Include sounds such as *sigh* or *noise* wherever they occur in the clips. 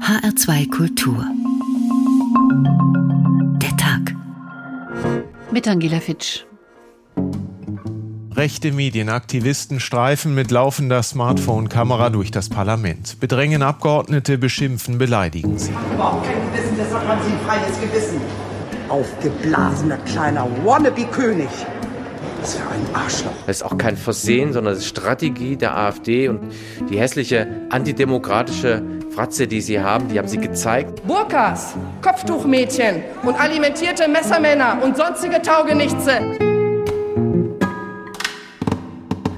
HR2 Kultur. Der Tag. Mit Angela Fitsch. Rechte Medienaktivisten streifen mit laufender Smartphone-Kamera durch das Parlament, bedrängen Abgeordnete, beschimpfen, beleidigen sie. Überhaupt kein Gewissen, deshalb haben Sie ein freies Gewissen. Aufgeblasener kleiner Wannabe-König. Was für ein Arschloch. Das ist auch kein Versehen, sondern das ist Strategie der AfD und die hässliche antidemokratische Fratze, die sie haben, die haben sie gezeigt. Burkas, Kopftuchmädchen und alimentierte Messermänner und sonstige Taugenichtse.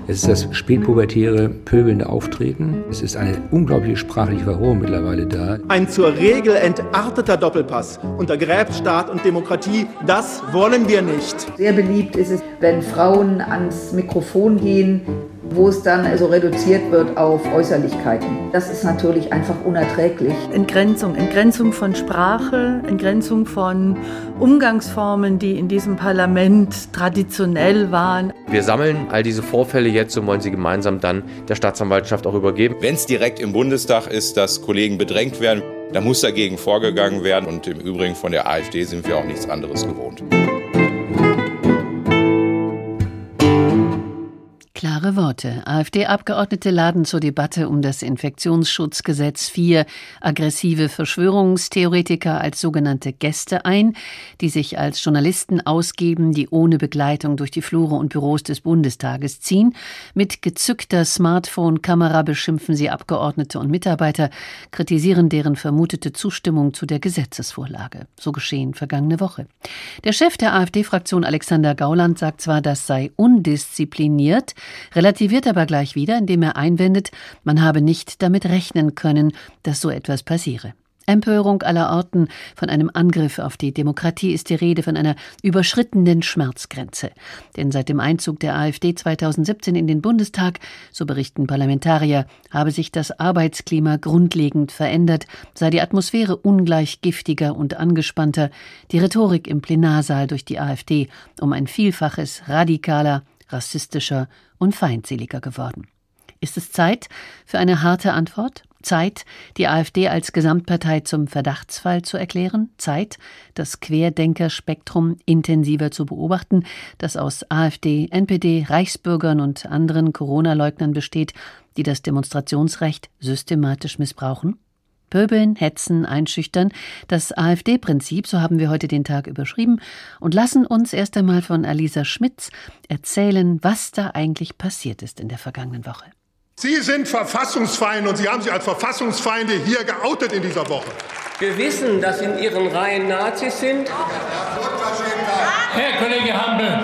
Es ist das spätpubertäre, pöbelnde Auftreten. Es ist eine unglaubliche sprachliche Verrohung mittlerweile da. Ein zur Regel entarteter Doppelpass untergräbt Staat und Demokratie. Das wollen wir nicht. Sehr beliebt ist es, wenn Frauen ans Mikrofon gehen, wo es dann also reduziert wird auf Äußerlichkeiten. Das ist natürlich einfach unerträglich. Entgrenzung, Entgrenzung von Sprache, Entgrenzung von Umgangsformen, die in diesem Parlament traditionell waren. Wir sammeln all diese Vorfälle jetzt und wollen sie gemeinsam dann der Staatsanwaltschaft auch übergeben. Wenn es direkt im Bundestag ist, dass Kollegen bedrängt werden, dann muss dagegen vorgegangen werden. Und im Übrigen von der AfD sind wir auch nichts anderes gewohnt. Klare Worte. AfD-Abgeordnete laden zur Debatte um das Infektionsschutzgesetz vier aggressive Verschwörungstheoretiker als sogenannte Gäste ein, die sich als Journalisten ausgeben, die ohne Begleitung durch die Flure und Büros des Bundestages ziehen. Mit gezückter Smartphone-Kamera beschimpfen sie Abgeordnete und Mitarbeiter, kritisieren deren vermutete Zustimmung zu der Gesetzesvorlage. So geschehen vergangene Woche. Der Chef der AfD-Fraktion Alexander Gauland sagt zwar, das sei undiszipliniert, relativiert aber gleich wieder, indem er einwendet, man habe nicht damit rechnen können, dass so etwas passiere. Empörung aller Orten, von einem Angriff auf die Demokratie ist die Rede, von einer überschrittenen Schmerzgrenze. Denn seit dem Einzug der AfD 2017 in den Bundestag, so berichten Parlamentarier, habe sich das Arbeitsklima grundlegend verändert, sei die Atmosphäre ungleich giftiger und angespannter, die Rhetorik im Plenarsaal durch die AfD um ein Vielfaches radikaler, rassistischer und feindseliger geworden. Ist es Zeit für eine harte Antwort? Zeit, die AfD als Gesamtpartei zum Verdachtsfall zu erklären? Zeit, das Querdenkerspektrum intensiver zu beobachten, das aus AfD, NPD, Reichsbürgern und anderen Corona-Leugnern besteht, die das Demonstrationsrecht systematisch missbrauchen? Pöbeln, hetzen, einschüchtern, das AfD-Prinzip, so haben wir heute den Tag überschrieben, und lassen uns erst einmal von Alisa Schmitz erzählen, was da eigentlich passiert ist in der vergangenen Woche. Sie sind Verfassungsfeinde und Sie haben sich als Verfassungsfeinde hier geoutet in dieser Woche. Wir wissen, dass in Ihren Reihen Nazis sind. Herr Kollege Hampel.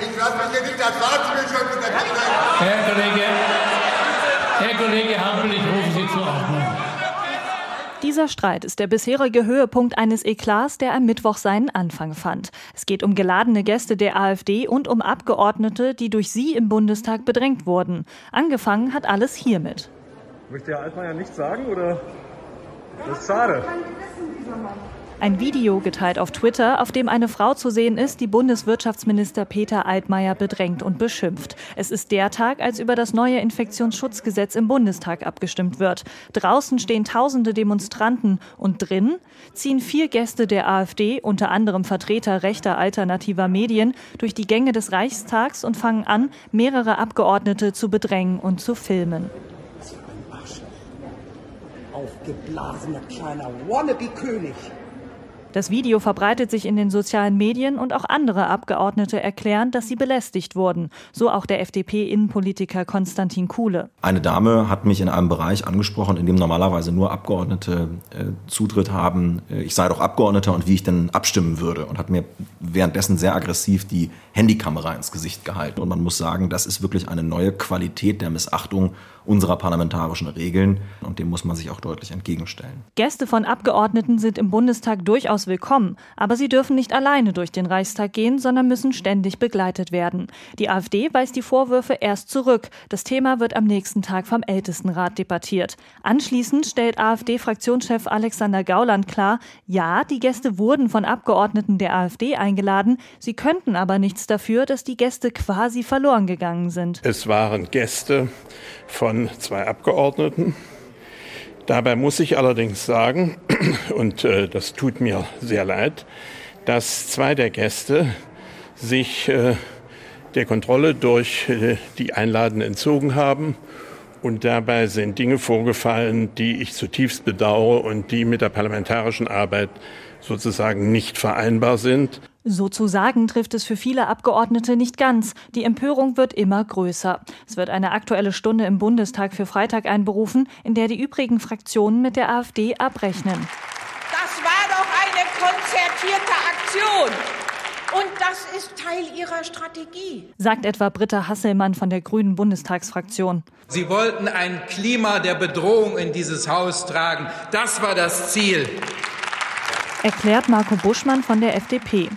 Ich lasse mich hier nicht als Nazi beschimpfen. Herr Kollege, Herr Kollege Hampel, ich rufe Sie zur Ordnung. Dieser Streit ist der bisherige Höhepunkt eines Eklats, der am Mittwoch seinen Anfang fand. Es geht um geladene Gäste der AfD und um Abgeordnete, die durch sie im Bundestag bedrängt wurden. Angefangen hat alles hiermit. Möchte Herr Altmaier nichts sagen oder? Das ist schade. Ein Video geteilt auf Twitter, auf dem eine Frau zu sehen ist, die Bundeswirtschaftsminister Peter Altmaier bedrängt und beschimpft. Es ist der Tag, als über das neue Infektionsschutzgesetz im Bundestag abgestimmt wird. Draußen stehen tausende Demonstranten und drin ziehen vier Gäste der AfD, unter anderem Vertreter rechter alternativer Medien, durch die Gänge des Reichstags und fangen an, mehrere Abgeordnete zu bedrängen und zu filmen. Aufgeblasener kleiner Wannabe-König. Das Video verbreitet sich in den sozialen Medien und auch andere Abgeordnete erklären, dass sie belästigt wurden. So auch der FDP-Innenpolitiker Konstantin Kuhle. Eine Dame hat mich in einem Bereich angesprochen, in dem normalerweise nur Abgeordnete äh, Zutritt haben. Ich sei doch Abgeordneter und wie ich denn abstimmen würde und hat mir währenddessen sehr aggressiv die Handykamera ins Gesicht gehalten. Und man muss sagen, das ist wirklich eine neue Qualität der Missachtung unserer parlamentarischen Regeln und dem muss man sich auch deutlich entgegenstellen. Gäste von Abgeordneten sind im Bundestag durchaus willkommen, aber sie dürfen nicht alleine durch den Reichstag gehen, sondern müssen ständig begleitet werden. Die AfD weist die Vorwürfe erst zurück. Das Thema wird am nächsten Tag vom Ältestenrat debattiert. Anschließend stellt AfD-Fraktionschef Alexander Gauland klar, ja, die Gäste wurden von Abgeordneten der AfD eingeladen, sie könnten aber nichts dafür, dass die Gäste quasi verloren gegangen sind. Es waren Gäste von zwei Abgeordneten. Dabei muss ich allerdings sagen, *clears throat* und äh, das tut mir sehr leid, dass zwei der Gäste sich äh, der Kontrolle durch äh, die Einladen entzogen haben. Und dabei sind Dinge vorgefallen, die ich zutiefst bedauere und die mit der parlamentarischen Arbeit sozusagen nicht vereinbar sind. Sozusagen trifft es für viele Abgeordnete nicht ganz. Die Empörung wird immer größer. Es wird eine aktuelle Stunde im Bundestag für Freitag einberufen, in der die übrigen Fraktionen mit der AfD abrechnen. Das war doch eine konzertierte Aktion. Und das ist Teil ihrer Strategie, sagt etwa Britta Hasselmann von der Grünen Bundestagsfraktion. Sie wollten ein Klima der Bedrohung in dieses Haus tragen. Das war das Ziel. Erklärt Marco Buschmann von der FDP.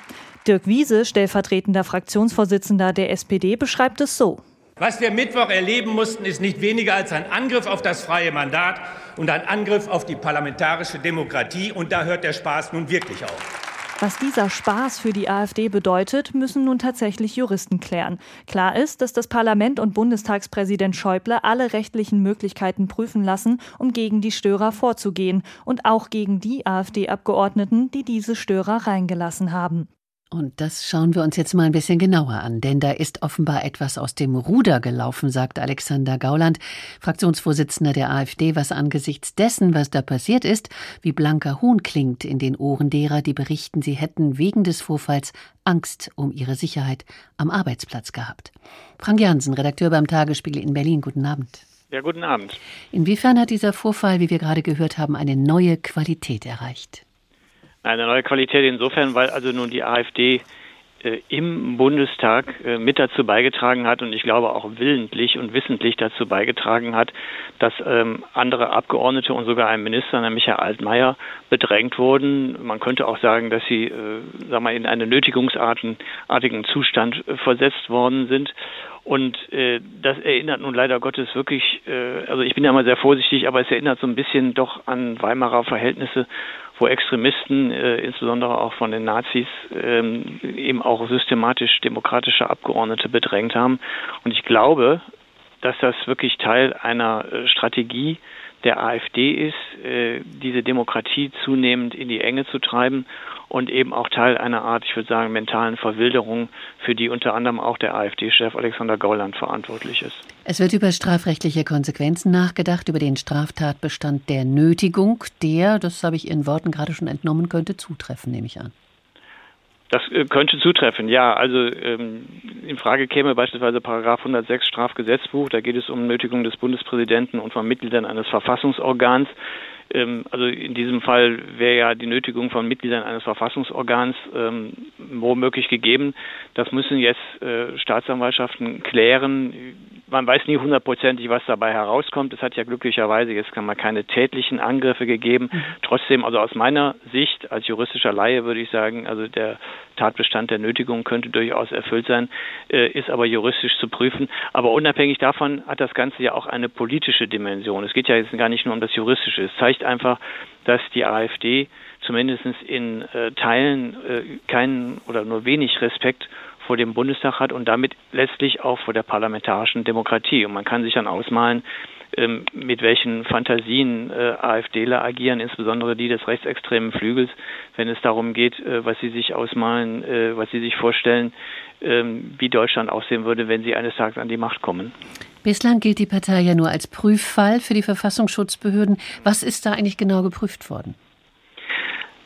Dirk Wiese, stellvertretender Fraktionsvorsitzender der SPD, beschreibt es so. Was wir Mittwoch erleben mussten, ist nicht weniger als ein Angriff auf das freie Mandat und ein Angriff auf die parlamentarische Demokratie. Und da hört der Spaß nun wirklich auf. Was dieser Spaß für die AfD bedeutet, müssen nun tatsächlich Juristen klären. Klar ist, dass das Parlament und Bundestagspräsident Schäuble alle rechtlichen Möglichkeiten prüfen lassen, um gegen die Störer vorzugehen und auch gegen die AfD-Abgeordneten, die diese Störer reingelassen haben. Und das schauen wir uns jetzt mal ein bisschen genauer an, denn da ist offenbar etwas aus dem Ruder gelaufen, sagt Alexander Gauland, Fraktionsvorsitzender der AfD, was angesichts dessen, was da passiert ist, wie blanker Hohn klingt in den Ohren derer, die berichten, sie hätten wegen des Vorfalls Angst um ihre Sicherheit am Arbeitsplatz gehabt. Frank Jansen, Redakteur beim Tagesspiegel in Berlin, guten Abend. Ja, guten Abend. Inwiefern hat dieser Vorfall, wie wir gerade gehört haben, eine neue Qualität erreicht? Eine neue Qualität insofern, weil also nun die AfD äh, im Bundestag äh, mit dazu beigetragen hat und ich glaube auch willentlich und wissentlich dazu beigetragen hat, dass ähm, andere Abgeordnete und sogar ein Minister, nämlich Herr Altmaier, bedrängt wurden. Man könnte auch sagen, dass sie, äh, sag mal, in einen nötigungsartigen Zustand äh, versetzt worden sind. Und äh, das erinnert nun leider Gottes wirklich, äh, also ich bin ja mal sehr vorsichtig, aber es erinnert so ein bisschen doch an Weimarer Verhältnisse, wo Extremisten, äh, insbesondere auch von den Nazis, ähm, eben auch systematisch demokratische Abgeordnete bedrängt haben. Und ich glaube, dass das wirklich Teil einer äh, Strategie der AfD ist, äh, diese Demokratie zunehmend in die Enge zu treiben und eben auch Teil einer Art, ich würde sagen, mentalen Verwilderung, für die unter anderem auch der AfD-Chef Alexander Gauland verantwortlich ist. Es wird über strafrechtliche Konsequenzen nachgedacht, über den Straftatbestand der Nötigung, der, das habe ich Ihren Worten gerade schon entnommen, könnte zutreffen, nehme ich an. Das äh, könnte zutreffen, ja. Also ähm, in Frage käme beispielsweise Paragraph 106 Strafgesetzbuch. Da geht es um Nötigung des Bundespräsidenten und von Mitgliedern eines Verfassungsorgans. Ähm, also in diesem Fall wäre ja die Nötigung von Mitgliedern eines Verfassungsorgans ähm, womöglich gegeben. Das müssen jetzt äh, Staatsanwaltschaften klären. Man weiß nie hundertprozentig, was dabei herauskommt. Es hat ja glücklicherweise jetzt kann man keine tätlichen Angriffe gegeben. Mhm. Trotzdem, also aus meiner Sicht als juristischer Laie würde ich sagen, also der Tatbestand der Nötigung könnte durchaus erfüllt sein, äh, ist aber juristisch zu prüfen. Aber unabhängig davon hat das Ganze ja auch eine politische Dimension. Es geht ja jetzt gar nicht nur um das Juristische. Es zeigt einfach, dass die AfD zumindest in äh, Teilen äh, keinen oder nur wenig Respekt vor dem Bundestag hat und damit letztlich auch vor der parlamentarischen Demokratie. Und man kann sich dann ausmalen, ähm, mit welchen Fantasien äh, AfDler agieren, insbesondere die des rechtsextremen Flügels, wenn es darum geht, äh, was sie sich ausmalen, äh, was sie sich vorstellen, ähm, wie Deutschland aussehen würde, wenn sie eines Tages an die Macht kommen. Bislang gilt die Partei ja nur als Prüffall für die Verfassungsschutzbehörden. Was ist da eigentlich genau geprüft worden?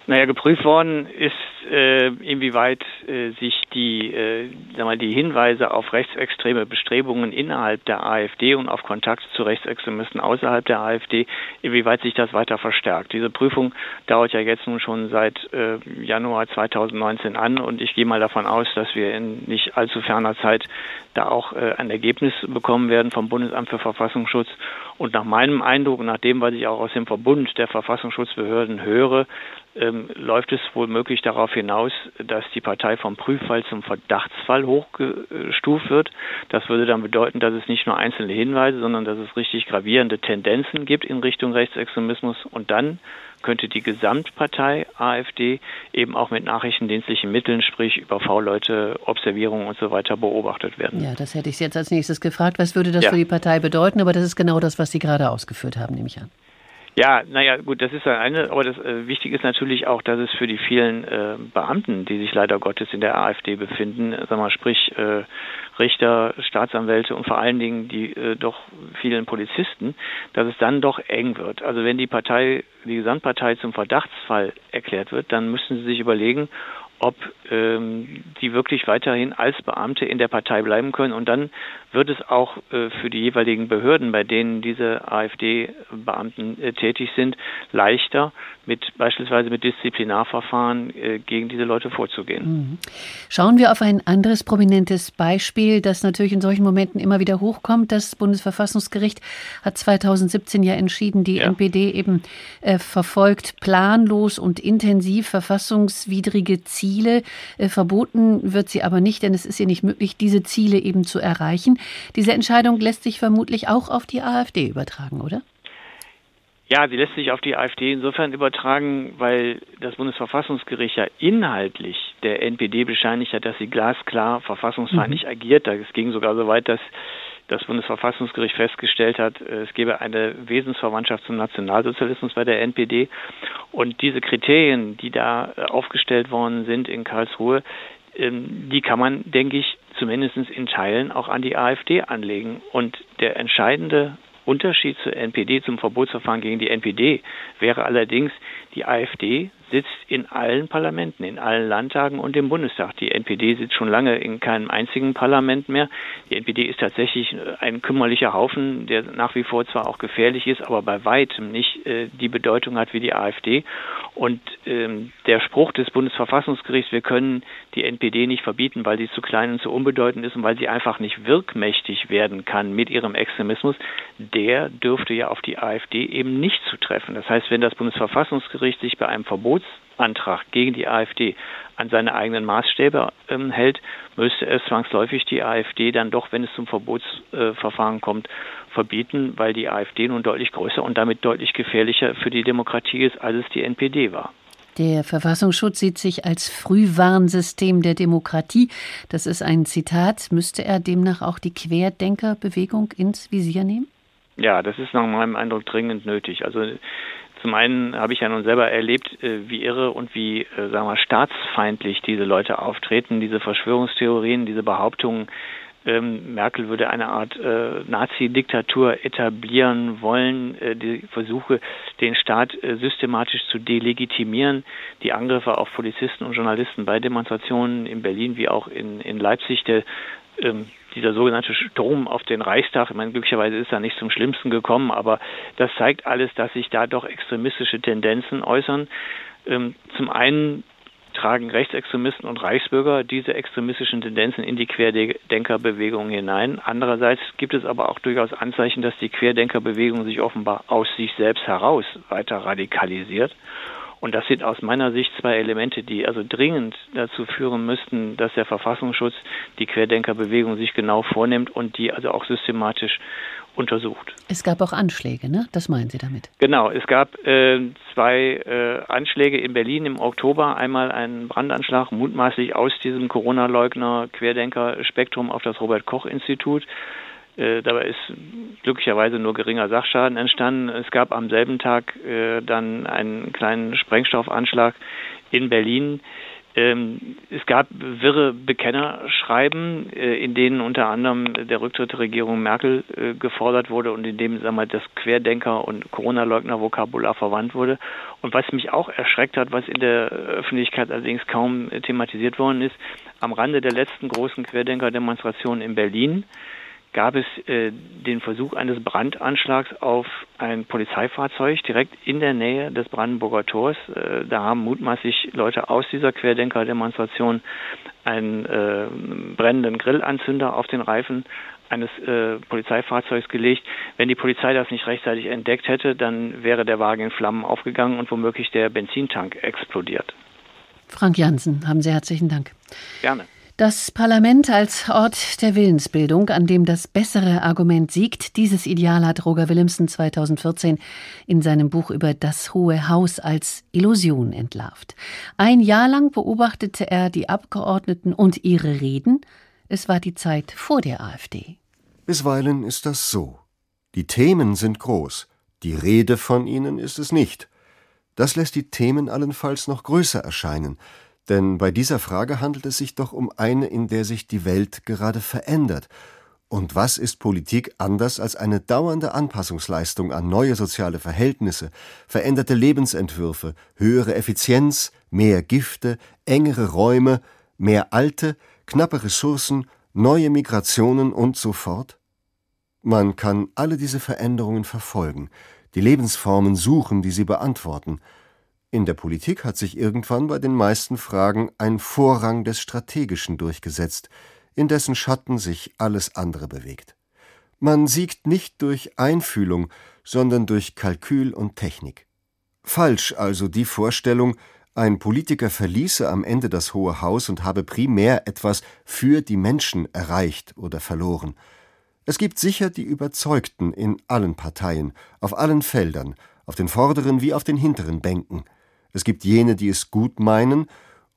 Naja, geprüft worden ist, äh, inwieweit äh, sich die, äh, sag mal, die Hinweise auf rechtsextreme Bestrebungen innerhalb der AfD und auf Kontakt zu Rechtsextremisten außerhalb der AfD, inwieweit sich das weiter verstärkt. Diese Prüfung dauert ja jetzt nun schon seit äh, Januar 2019 an und ich gehe mal davon aus, dass wir in nicht allzu ferner Zeit da auch äh, ein Ergebnis bekommen werden vom Bundesamt für Verfassungsschutz. Und nach meinem Eindruck, nach dem, was ich auch aus dem Verbund der Verfassungsschutzbehörden höre, ähm, läuft es wohl möglich darauf hinaus, dass die Partei vom Prüffall zum Verdachtsfall hochgestuft wird. Das würde dann bedeuten, dass es nicht nur einzelne Hinweise, sondern dass es richtig gravierende Tendenzen gibt in Richtung Rechtsextremismus. Und dann könnte die Gesamtpartei AfD eben auch mit nachrichtendienstlichen Mitteln, sprich über V-Leute, Observierungen und so weiter beobachtet werden. Ja, das hätte ich jetzt als nächstes gefragt. Was würde das ja. für die Partei bedeuten? Aber das ist genau das, was Sie gerade ausgeführt haben, nehme ich an. Ja, naja, gut, das ist das eine, aber das äh, Wichtige ist natürlich auch, dass es für die vielen äh, Beamten, die sich leider Gottes in der AfD befinden, äh, sag mal, sprich äh, Richter, Staatsanwälte und vor allen Dingen die äh, doch vielen Polizisten, dass es dann doch eng wird. Also wenn die Partei, die Gesamtpartei zum Verdachtsfall erklärt wird, dann müssen sie sich überlegen, ob ähm, die wirklich weiterhin als Beamte in der Partei bleiben können. Und dann wird es auch äh, für die jeweiligen Behörden, bei denen diese AfD-Beamten äh, tätig sind, leichter, mit beispielsweise mit Disziplinarverfahren äh, gegen diese Leute vorzugehen. Mhm. Schauen wir auf ein anderes prominentes Beispiel, das natürlich in solchen Momenten immer wieder hochkommt. Das Bundesverfassungsgericht hat 2017 ja entschieden, die ja. NPD eben äh, verfolgt planlos und intensiv verfassungswidrige Ziele. Äh, verboten wird sie aber nicht, denn es ist ihr nicht möglich, diese Ziele eben zu erreichen. Diese Entscheidung lässt sich vermutlich auch auf die AfD übertragen, oder? Ja, sie lässt sich auf die AfD insofern übertragen, weil das Bundesverfassungsgericht ja inhaltlich der NPD bescheinigt hat, dass sie glasklar verfassungsfeindlich mhm. agiert. Es ging sogar so weit, dass das Bundesverfassungsgericht festgestellt hat, es gebe eine Wesensverwandtschaft zum Nationalsozialismus bei der NPD. Und diese Kriterien, die da aufgestellt worden sind in Karlsruhe, ähm, die kann man, denke ich, zumindest in Teilen auch an die AfD anlegen. Und der entscheidende Unterschied zur NPD, zum Verbotsverfahren gegen die NPD, wäre allerdings, die AfD sitzt in allen Parlamenten, in allen Landtagen und im Bundestag. Die NPD sitzt schon lange in keinem einzigen Parlament mehr. Die NPD ist tatsächlich ein kümmerlicher Haufen, der nach wie vor zwar auch gefährlich ist, aber bei weitem nicht äh, die Bedeutung hat wie die AfD. Und ähm, der Spruch des Bundesverfassungsgerichts, wir können die NPD nicht verbieten, weil sie zu klein und zu unbedeutend ist und weil sie einfach nicht wirkmächtig werden kann mit ihrem Extremismus, der dürfte ja auf die AfD eben nicht zutreffen. Das heißt, wenn das Bundesverfassungsgericht sich bei einem Verbotsantrag gegen die AfD an seine eigenen Maßstäbe ähm, hält, müsste es zwangsläufig die AfD dann doch, wenn es zum Verbotsverfahren äh, kommt, verbieten, weil die AfD nun deutlich größer und damit deutlich gefährlicher für die Demokratie ist, als es die NPD war. Der Verfassungsschutz sieht sich als Frühwarnsystem der Demokratie. Das ist ein Zitat. Müsste er demnach auch die Querdenkerbewegung ins Visier nehmen? Ja, das ist nach meinem Eindruck dringend nötig. Also zum einen habe ich ja nun selber erlebt, äh, wie irre und wie, äh, sagen wir, staatsfeindlich diese Leute auftreten, diese Verschwörungstheorien, diese Behauptungen, ähm, Merkel würde eine Art äh, Nazi-Diktatur etablieren wollen, äh, die Versuche, den Staat äh, systematisch zu delegitimieren, die Angriffe auf Polizisten und Journalisten bei Demonstrationen in Berlin wie auch in, in Leipzig, der ähm, dieser sogenannte Sturm auf den Reichstag, ich meine, glücklicherweise ist da nicht zum Schlimmsten gekommen, aber das zeigt alles, dass sich da doch extremistische Tendenzen äußern. Ähm, zum einen tragen Rechtsextremisten und Reichsbürger diese extremistischen Tendenzen in die Querdenkerbewegung hinein. Andererseits gibt es aber auch durchaus Anzeichen, dass die Querdenkerbewegung sich offenbar aus sich selbst heraus weiter radikalisiert. Und das sind aus meiner Sicht zwei Elemente, die also dringend dazu führen müssten, dass der Verfassungsschutz die Querdenkerbewegung sich genau vornimmt und die also auch systematisch untersucht. Es gab auch Anschläge, ne? Das meinen Sie damit? Genau, es gab äh, zwei äh, Anschläge in Berlin im Oktober. Einmal ein Brandanschlag, mutmaßlich aus diesem Corona-Leugner-Querdenker-Spektrum auf das Robert-Koch-Institut. Äh, dabei ist glücklicherweise nur geringer Sachschaden entstanden. Es gab am selben Tag äh, dann einen kleinen Sprengstoffanschlag in Berlin. Ähm, es gab wirre Bekennerschreiben, äh, in denen unter anderem der Rücktritt der Regierung Merkel äh, gefordert wurde und in dem sagen wir, das Querdenker- und Corona-Leugner-Vokabular verwandt wurde. Und was mich auch erschreckt hat, was in der Öffentlichkeit allerdings kaum thematisiert worden ist, am Rande der letzten großen Querdenker-Demonstration in Berlin gab es äh, den Versuch eines Brandanschlags auf ein Polizeifahrzeug direkt in der Nähe des Brandenburger Tors. Äh, da haben mutmaßlich Leute aus dieser Querdenker-Demonstration einen äh, brennenden Grillanzünder auf den Reifen eines äh, Polizeifahrzeugs gelegt. Wenn die Polizei das nicht rechtzeitig entdeckt hätte, dann wäre der Wagen in Flammen aufgegangen und womöglich der Benzintank explodiert. Frank Jansen, haben Sie herzlichen Dank. Gerne. Das Parlament als Ort der Willensbildung, an dem das bessere Argument siegt, dieses Ideal hat Roger Willemsen 2014 in seinem Buch über das Hohe Haus als Illusion entlarvt. Ein Jahr lang beobachtete er die Abgeordneten und ihre Reden. Es war die Zeit vor der AfD. Bisweilen ist das so. Die Themen sind groß, Die Rede von ihnen ist es nicht. Das lässt die Themen allenfalls noch größer erscheinen, denn bei dieser Frage handelt es sich doch um eine, in der sich die Welt gerade verändert. Und was ist Politik anders als eine dauernde Anpassungsleistung an neue soziale Verhältnisse, veränderte Lebensentwürfe, höhere Effizienz, mehr Gifte, engere Räume, mehr alte, knappe Ressourcen, neue Migrationen und so fort? Man kann alle diese Veränderungen verfolgen, die Lebensformen suchen, die sie beantworten, in der Politik hat sich irgendwann bei den meisten Fragen ein Vorrang des Strategischen durchgesetzt, in dessen Schatten sich alles andere bewegt. Man siegt nicht durch Einfühlung, sondern durch Kalkül und Technik. Falsch also die Vorstellung, ein Politiker verließe am Ende das Hohe Haus und habe primär etwas für die Menschen erreicht oder verloren. Es gibt sicher die Überzeugten in allen Parteien, auf allen Feldern, auf den vorderen wie auf den hinteren Bänken – es gibt jene, die es gut meinen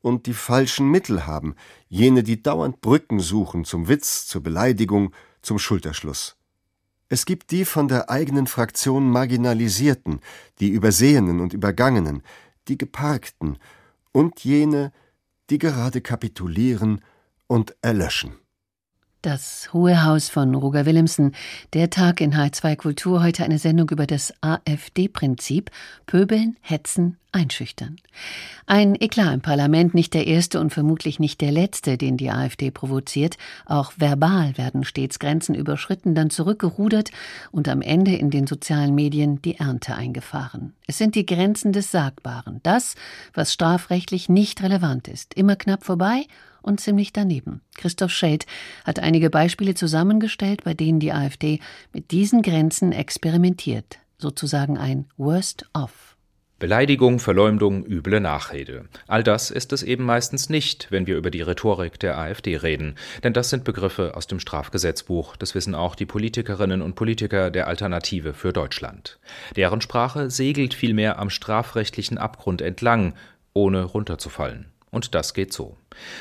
und die falschen Mittel haben, jene, die dauernd Brücken suchen zum Witz, zur Beleidigung, zum Schulterschluss. Es gibt die von der eigenen Fraktion Marginalisierten, die Übersehenen und Übergangenen, die Geparkten und jene, die gerade kapitulieren und erlöschen. Das Hohe Haus von Roger Willemsen, der Tag in H2 Kultur, heute eine Sendung über das AfD-Prinzip Pöbeln, Hetzen, Einschüchtern. Ein Eklat im Parlament, nicht der erste und vermutlich nicht der letzte, den die AfD provoziert. Auch verbal werden stets Grenzen überschritten, dann zurückgerudert und am Ende in den sozialen Medien die Ernte eingefahren. Es sind die Grenzen des Sagbaren, das, was strafrechtlich nicht relevant ist, immer knapp vorbei und ziemlich daneben. Christoph Scheld hat einige Beispiele zusammengestellt, bei denen die AfD mit diesen Grenzen experimentiert, sozusagen ein Worst-of. Beleidigung, Verleumdung, üble Nachrede. All das ist es eben meistens nicht, wenn wir über die Rhetorik der AfD reden, denn das sind Begriffe aus dem Strafgesetzbuch, das wissen auch die Politikerinnen und Politiker der Alternative für Deutschland. Deren Sprache segelt vielmehr am strafrechtlichen Abgrund entlang, ohne runterzufallen. Und das geht so.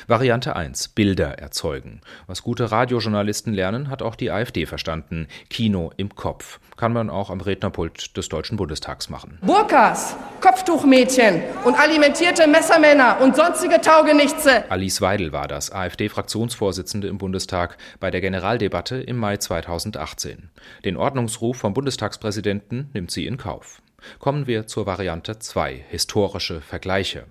Variante 1. Bilder erzeugen. Was gute Radiojournalisten lernen, hat auch die AfD verstanden. Kino im Kopf. Kann man auch am Rednerpult des Deutschen Bundestags machen. Burkas, Kopftuchmädchen und alimentierte Messermänner und sonstige Taugenichtse. Alice Weidel war das, AfD-Fraktionsvorsitzende im Bundestag, bei der Generaldebatte im Mai 2018. Den Ordnungsruf vom Bundestagspräsidenten nimmt sie in Kauf. Kommen wir zur Variante 2, historische Vergleiche.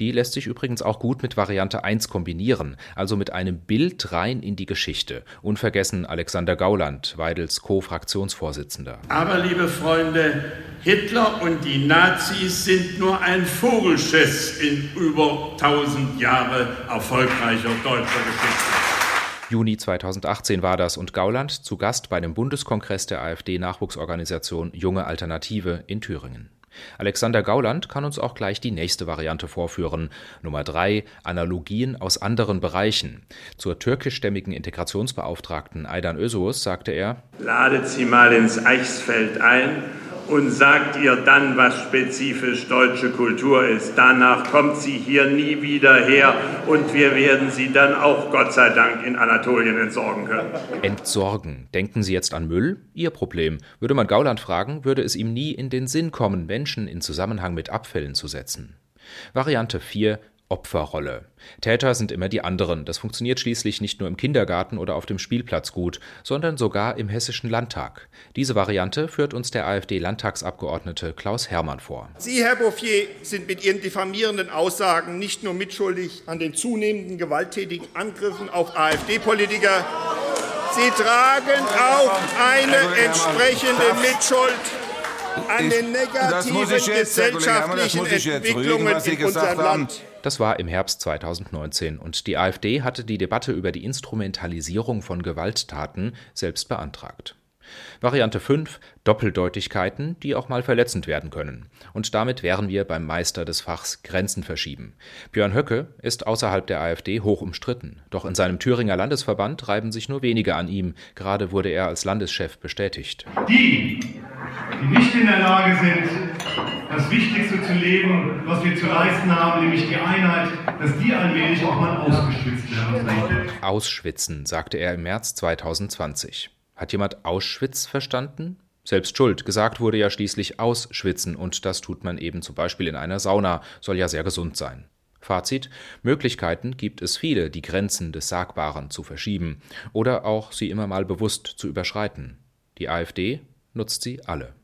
Die lässt sich übrigens auch gut mit Variante 1 kombinieren, also mit einem Bild rein in die Geschichte. Unvergessen Alexander Gauland, Weidels Co-Fraktionsvorsitzender. Aber liebe Freunde, Hitler und die Nazis sind nur ein Vogelschiss in über 1000 Jahre erfolgreicher deutscher Geschichte. Juni 2018 war das und Gauland zu Gast bei dem Bundeskongress der AfD-Nachwuchsorganisation Junge Alternative in Thüringen. Alexander Gauland kann uns auch gleich die nächste Variante vorführen. Nummer drei Analogien aus anderen Bereichen. Zur türkischstämmigen Integrationsbeauftragten Aydan Özoğuz sagte er: Ladet sie mal ins Eichsfeld ein und sagt ihr dann, was spezifisch deutsche Kultur ist. Danach kommt sie hier nie wieder her und wir werden sie dann auch Gott sei Dank in Anatolien entsorgen können. Entsorgen. Denken Sie jetzt an Müll? Ihr Problem. Würde man Gauland fragen, würde es ihm nie in den Sinn kommen, Menschen in Zusammenhang mit Abfällen zu setzen. Variante 4 Opferrolle. Täter sind immer die anderen. Das funktioniert schließlich nicht nur im Kindergarten oder auf dem Spielplatz gut, sondern sogar im Hessischen Landtag. Diese Variante führt uns der AfD-Landtagsabgeordnete Klaus Hermann vor. Sie, Herr Bouffier, sind mit Ihren diffamierenden Aussagen nicht nur mitschuldig an den zunehmenden gewalttätigen Angriffen auf AfD-Politiker, Sie tragen auch eine entsprechende Mitschuld an den negativen gesellschaftlichen Entwicklungen in unserem Land. Das war im Herbst 2019 und die AfD hatte die Debatte über die Instrumentalisierung von Gewalttaten selbst beantragt. Variante 5 Doppeldeutigkeiten, die auch mal verletzend werden können. Und damit wären wir beim Meister des Fachs Grenzen verschieben. Björn Höcke ist außerhalb der AfD hoch umstritten. Doch in seinem Thüringer Landesverband reiben sich nur wenige an ihm. Gerade wurde er als Landeschef bestätigt. Die, die nicht in der Lage sind, das Wichtigste zu leben, was wir zu leisten haben, nämlich die Einheit, dass die allmählich auch mal ausgeschwitzt werden. Ausschwitzen, sagte er im März 2020. Hat jemand Auschwitz verstanden? Selbst schuld, gesagt wurde ja schließlich ausschwitzen und das tut man eben zum Beispiel in einer Sauna, soll ja sehr gesund sein. Fazit: Möglichkeiten gibt es viele, die Grenzen des Sagbaren zu verschieben oder auch sie immer mal bewusst zu überschreiten. Die AfD nutzt sie alle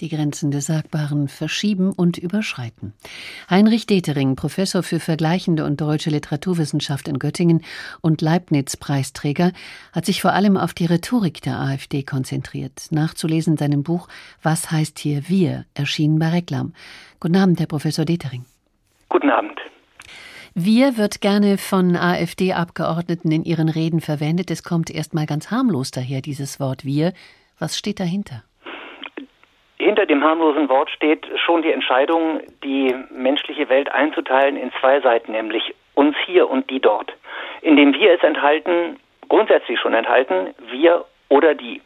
die Grenzen des Sagbaren verschieben und überschreiten. Heinrich Detering, Professor für vergleichende und deutsche Literaturwissenschaft in Göttingen und Leibniz-Preisträger, hat sich vor allem auf die Rhetorik der AfD konzentriert. Nachzulesen in seinem Buch Was heißt hier wir? erschienen bei Reklam. Guten Abend, Herr Professor Detering. Guten Abend. Wir wird gerne von AfD-Abgeordneten in ihren Reden verwendet. Es kommt erstmal ganz harmlos daher, dieses Wort wir. Was steht dahinter? Hinter dem harmlosen Wort steht schon die Entscheidung, die menschliche Welt einzuteilen in zwei Seiten, nämlich uns hier und die dort. In dem Wir ist enthalten, grundsätzlich schon enthalten, wir oder die.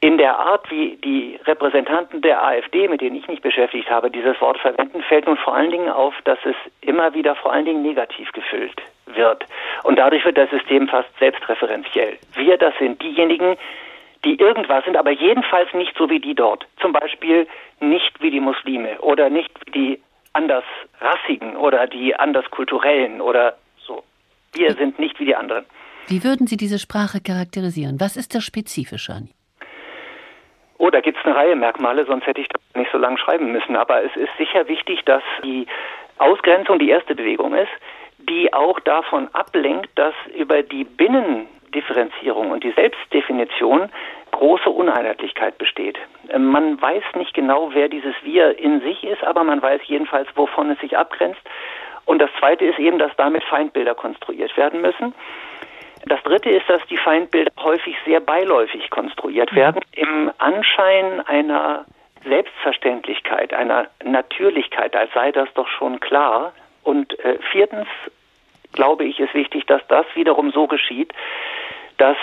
In der Art, wie die Repräsentanten der AfD, mit denen ich mich beschäftigt habe, dieses Wort verwenden, fällt nun vor allen Dingen auf, dass es immer wieder vor allen Dingen negativ gefüllt wird. Und dadurch wird das System fast selbstreferenziell. Wir, das sind diejenigen, die irgendwas sind, aber jedenfalls nicht so wie die dort. Zum Beispiel nicht wie die Muslime oder nicht wie die andersrassigen oder die anderskulturellen oder so. Wir sind nicht wie die anderen. Wie würden Sie diese Sprache charakterisieren? Was ist das Spezifische an Oh, da gibt es eine Reihe Merkmale, sonst hätte ich das nicht so lange schreiben müssen. Aber es ist sicher wichtig, dass die Ausgrenzung die erste Bewegung ist, die auch davon ablenkt, dass über die Binnen Differenzierung und die Selbstdefinition große Uneinheitlichkeit besteht. Ähm, man weiß nicht genau, wer dieses Wir in sich ist, aber man weiß jedenfalls, wovon es sich abgrenzt. Und das Zweite ist eben, dass damit Feindbilder konstruiert werden müssen. Das Dritte ist, dass die Feindbilder häufig sehr beiläufig konstruiert werden, im Anschein einer Selbstverständlichkeit, einer Natürlichkeit, als sei das doch schon klar. Und äh, viertens glaube ich, ist wichtig, dass das wiederum so geschieht, dass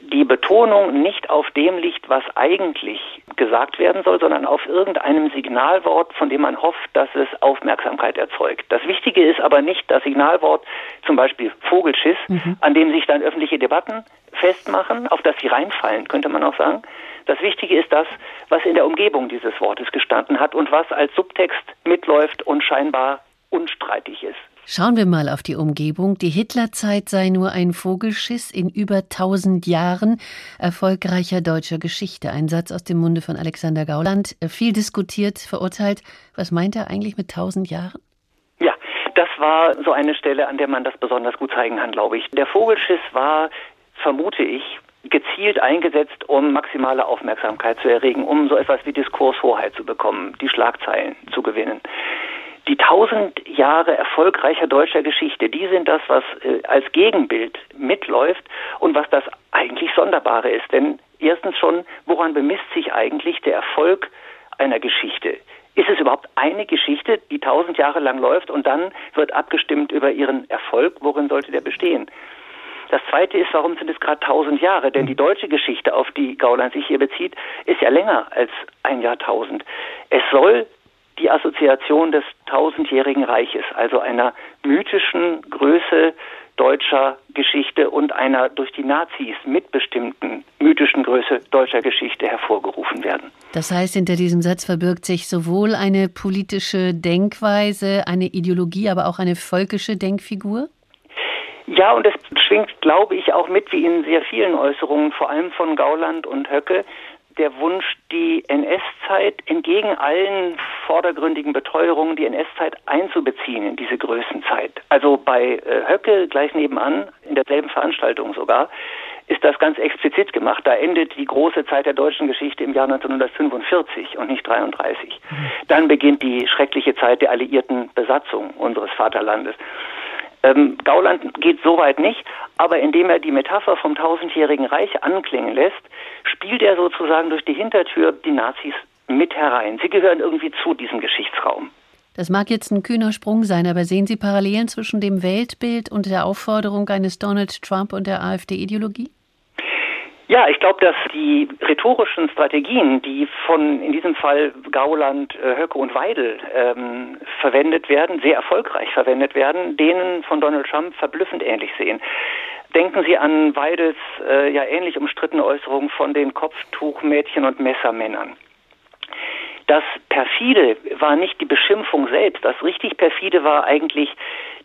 die Betonung nicht auf dem liegt, was eigentlich gesagt werden soll, sondern auf irgendeinem Signalwort, von dem man hofft, dass es Aufmerksamkeit erzeugt. Das Wichtige ist aber nicht das Signalwort, zum Beispiel Vogelschiss, mhm. an dem sich dann öffentliche Debatten festmachen, auf das sie reinfallen, könnte man auch sagen. Das Wichtige ist das, was in der Umgebung dieses Wortes gestanden hat und was als Subtext mitläuft und scheinbar unstreitig ist. Schauen wir mal auf die Umgebung. Die Hitlerzeit sei nur ein Vogelschiss in über tausend Jahren erfolgreicher deutscher Geschichte. Ein Satz aus dem Munde von Alexander Gauland. Viel diskutiert, verurteilt. Was meint er eigentlich mit tausend Jahren? Ja, das war so eine Stelle, an der man das besonders gut zeigen kann, glaube ich. Der Vogelschiss war, vermute ich, gezielt eingesetzt, um maximale Aufmerksamkeit zu erregen, um so etwas wie Diskurshoheit zu bekommen, die Schlagzeilen zu gewinnen die tausend Jahre erfolgreicher deutscher Geschichte, die sind das, was äh, als Gegenbild mitläuft und was das eigentlich Sonderbare ist. Denn erstens schon, woran bemisst sich eigentlich der Erfolg einer Geschichte? Ist es überhaupt eine Geschichte, die tausend Jahre lang läuft und dann wird abgestimmt über ihren Erfolg? Worin sollte der bestehen? Das zweite ist, warum sind es gerade tausend Jahre? Denn die deutsche Geschichte, auf die Gauland sich hier bezieht, ist ja länger als ein Jahrtausend. Es soll die Assoziation des tausendjährigen Reiches, also einer mythischen Größe deutscher Geschichte und einer durch die Nazis mitbestimmten mythischen Größe deutscher Geschichte hervorgerufen werden. Das heißt, hinter diesem Satz verbirgt sich sowohl eine politische Denkweise, eine Ideologie, aber auch eine völkische Denkfigur? Ja, und es schwingt, glaube ich, auch mit, wie in sehr vielen Äußerungen, vor allem von Gauland und Höcke, der Wunsch, die NS-Zeit entgegen allen vordergründigen Beteuerungen, die NS-Zeit einzubeziehen in diese Größenzeit. Also bei äh, Höcke gleich nebenan, in derselben Veranstaltung sogar, ist das ganz explizit gemacht. Da endet die große Zeit der deutschen Geschichte im Jahr 1945 und nicht 33. Dann beginnt die schreckliche Zeit der alliierten Besatzung unseres Vaterlandes. Ähm, Gauland geht so weit nicht, aber indem er die Metapher vom tausendjährigen Reich anklingen lässt, spielt er sozusagen durch die Hintertür die Nazis mit herein. Sie gehören irgendwie zu diesem Geschichtsraum. Das mag jetzt ein kühner Sprung sein, aber sehen Sie Parallelen zwischen dem Weltbild und der Aufforderung eines Donald Trump und der AfD-Ideologie? Ja, ich glaube, dass die rhetorischen Strategien, die von in diesem Fall Gauland, äh, Höcke und Weidel ähm, verwendet werden, sehr erfolgreich verwendet werden, denen von Donald Trump verblüffend ähnlich sehen. Denken Sie an Weidels äh, ja ähnlich umstrittene Äußerungen von den Kopftuchmädchen und Messermännern. Das perfide war nicht die Beschimpfung selbst. Das richtig perfide war eigentlich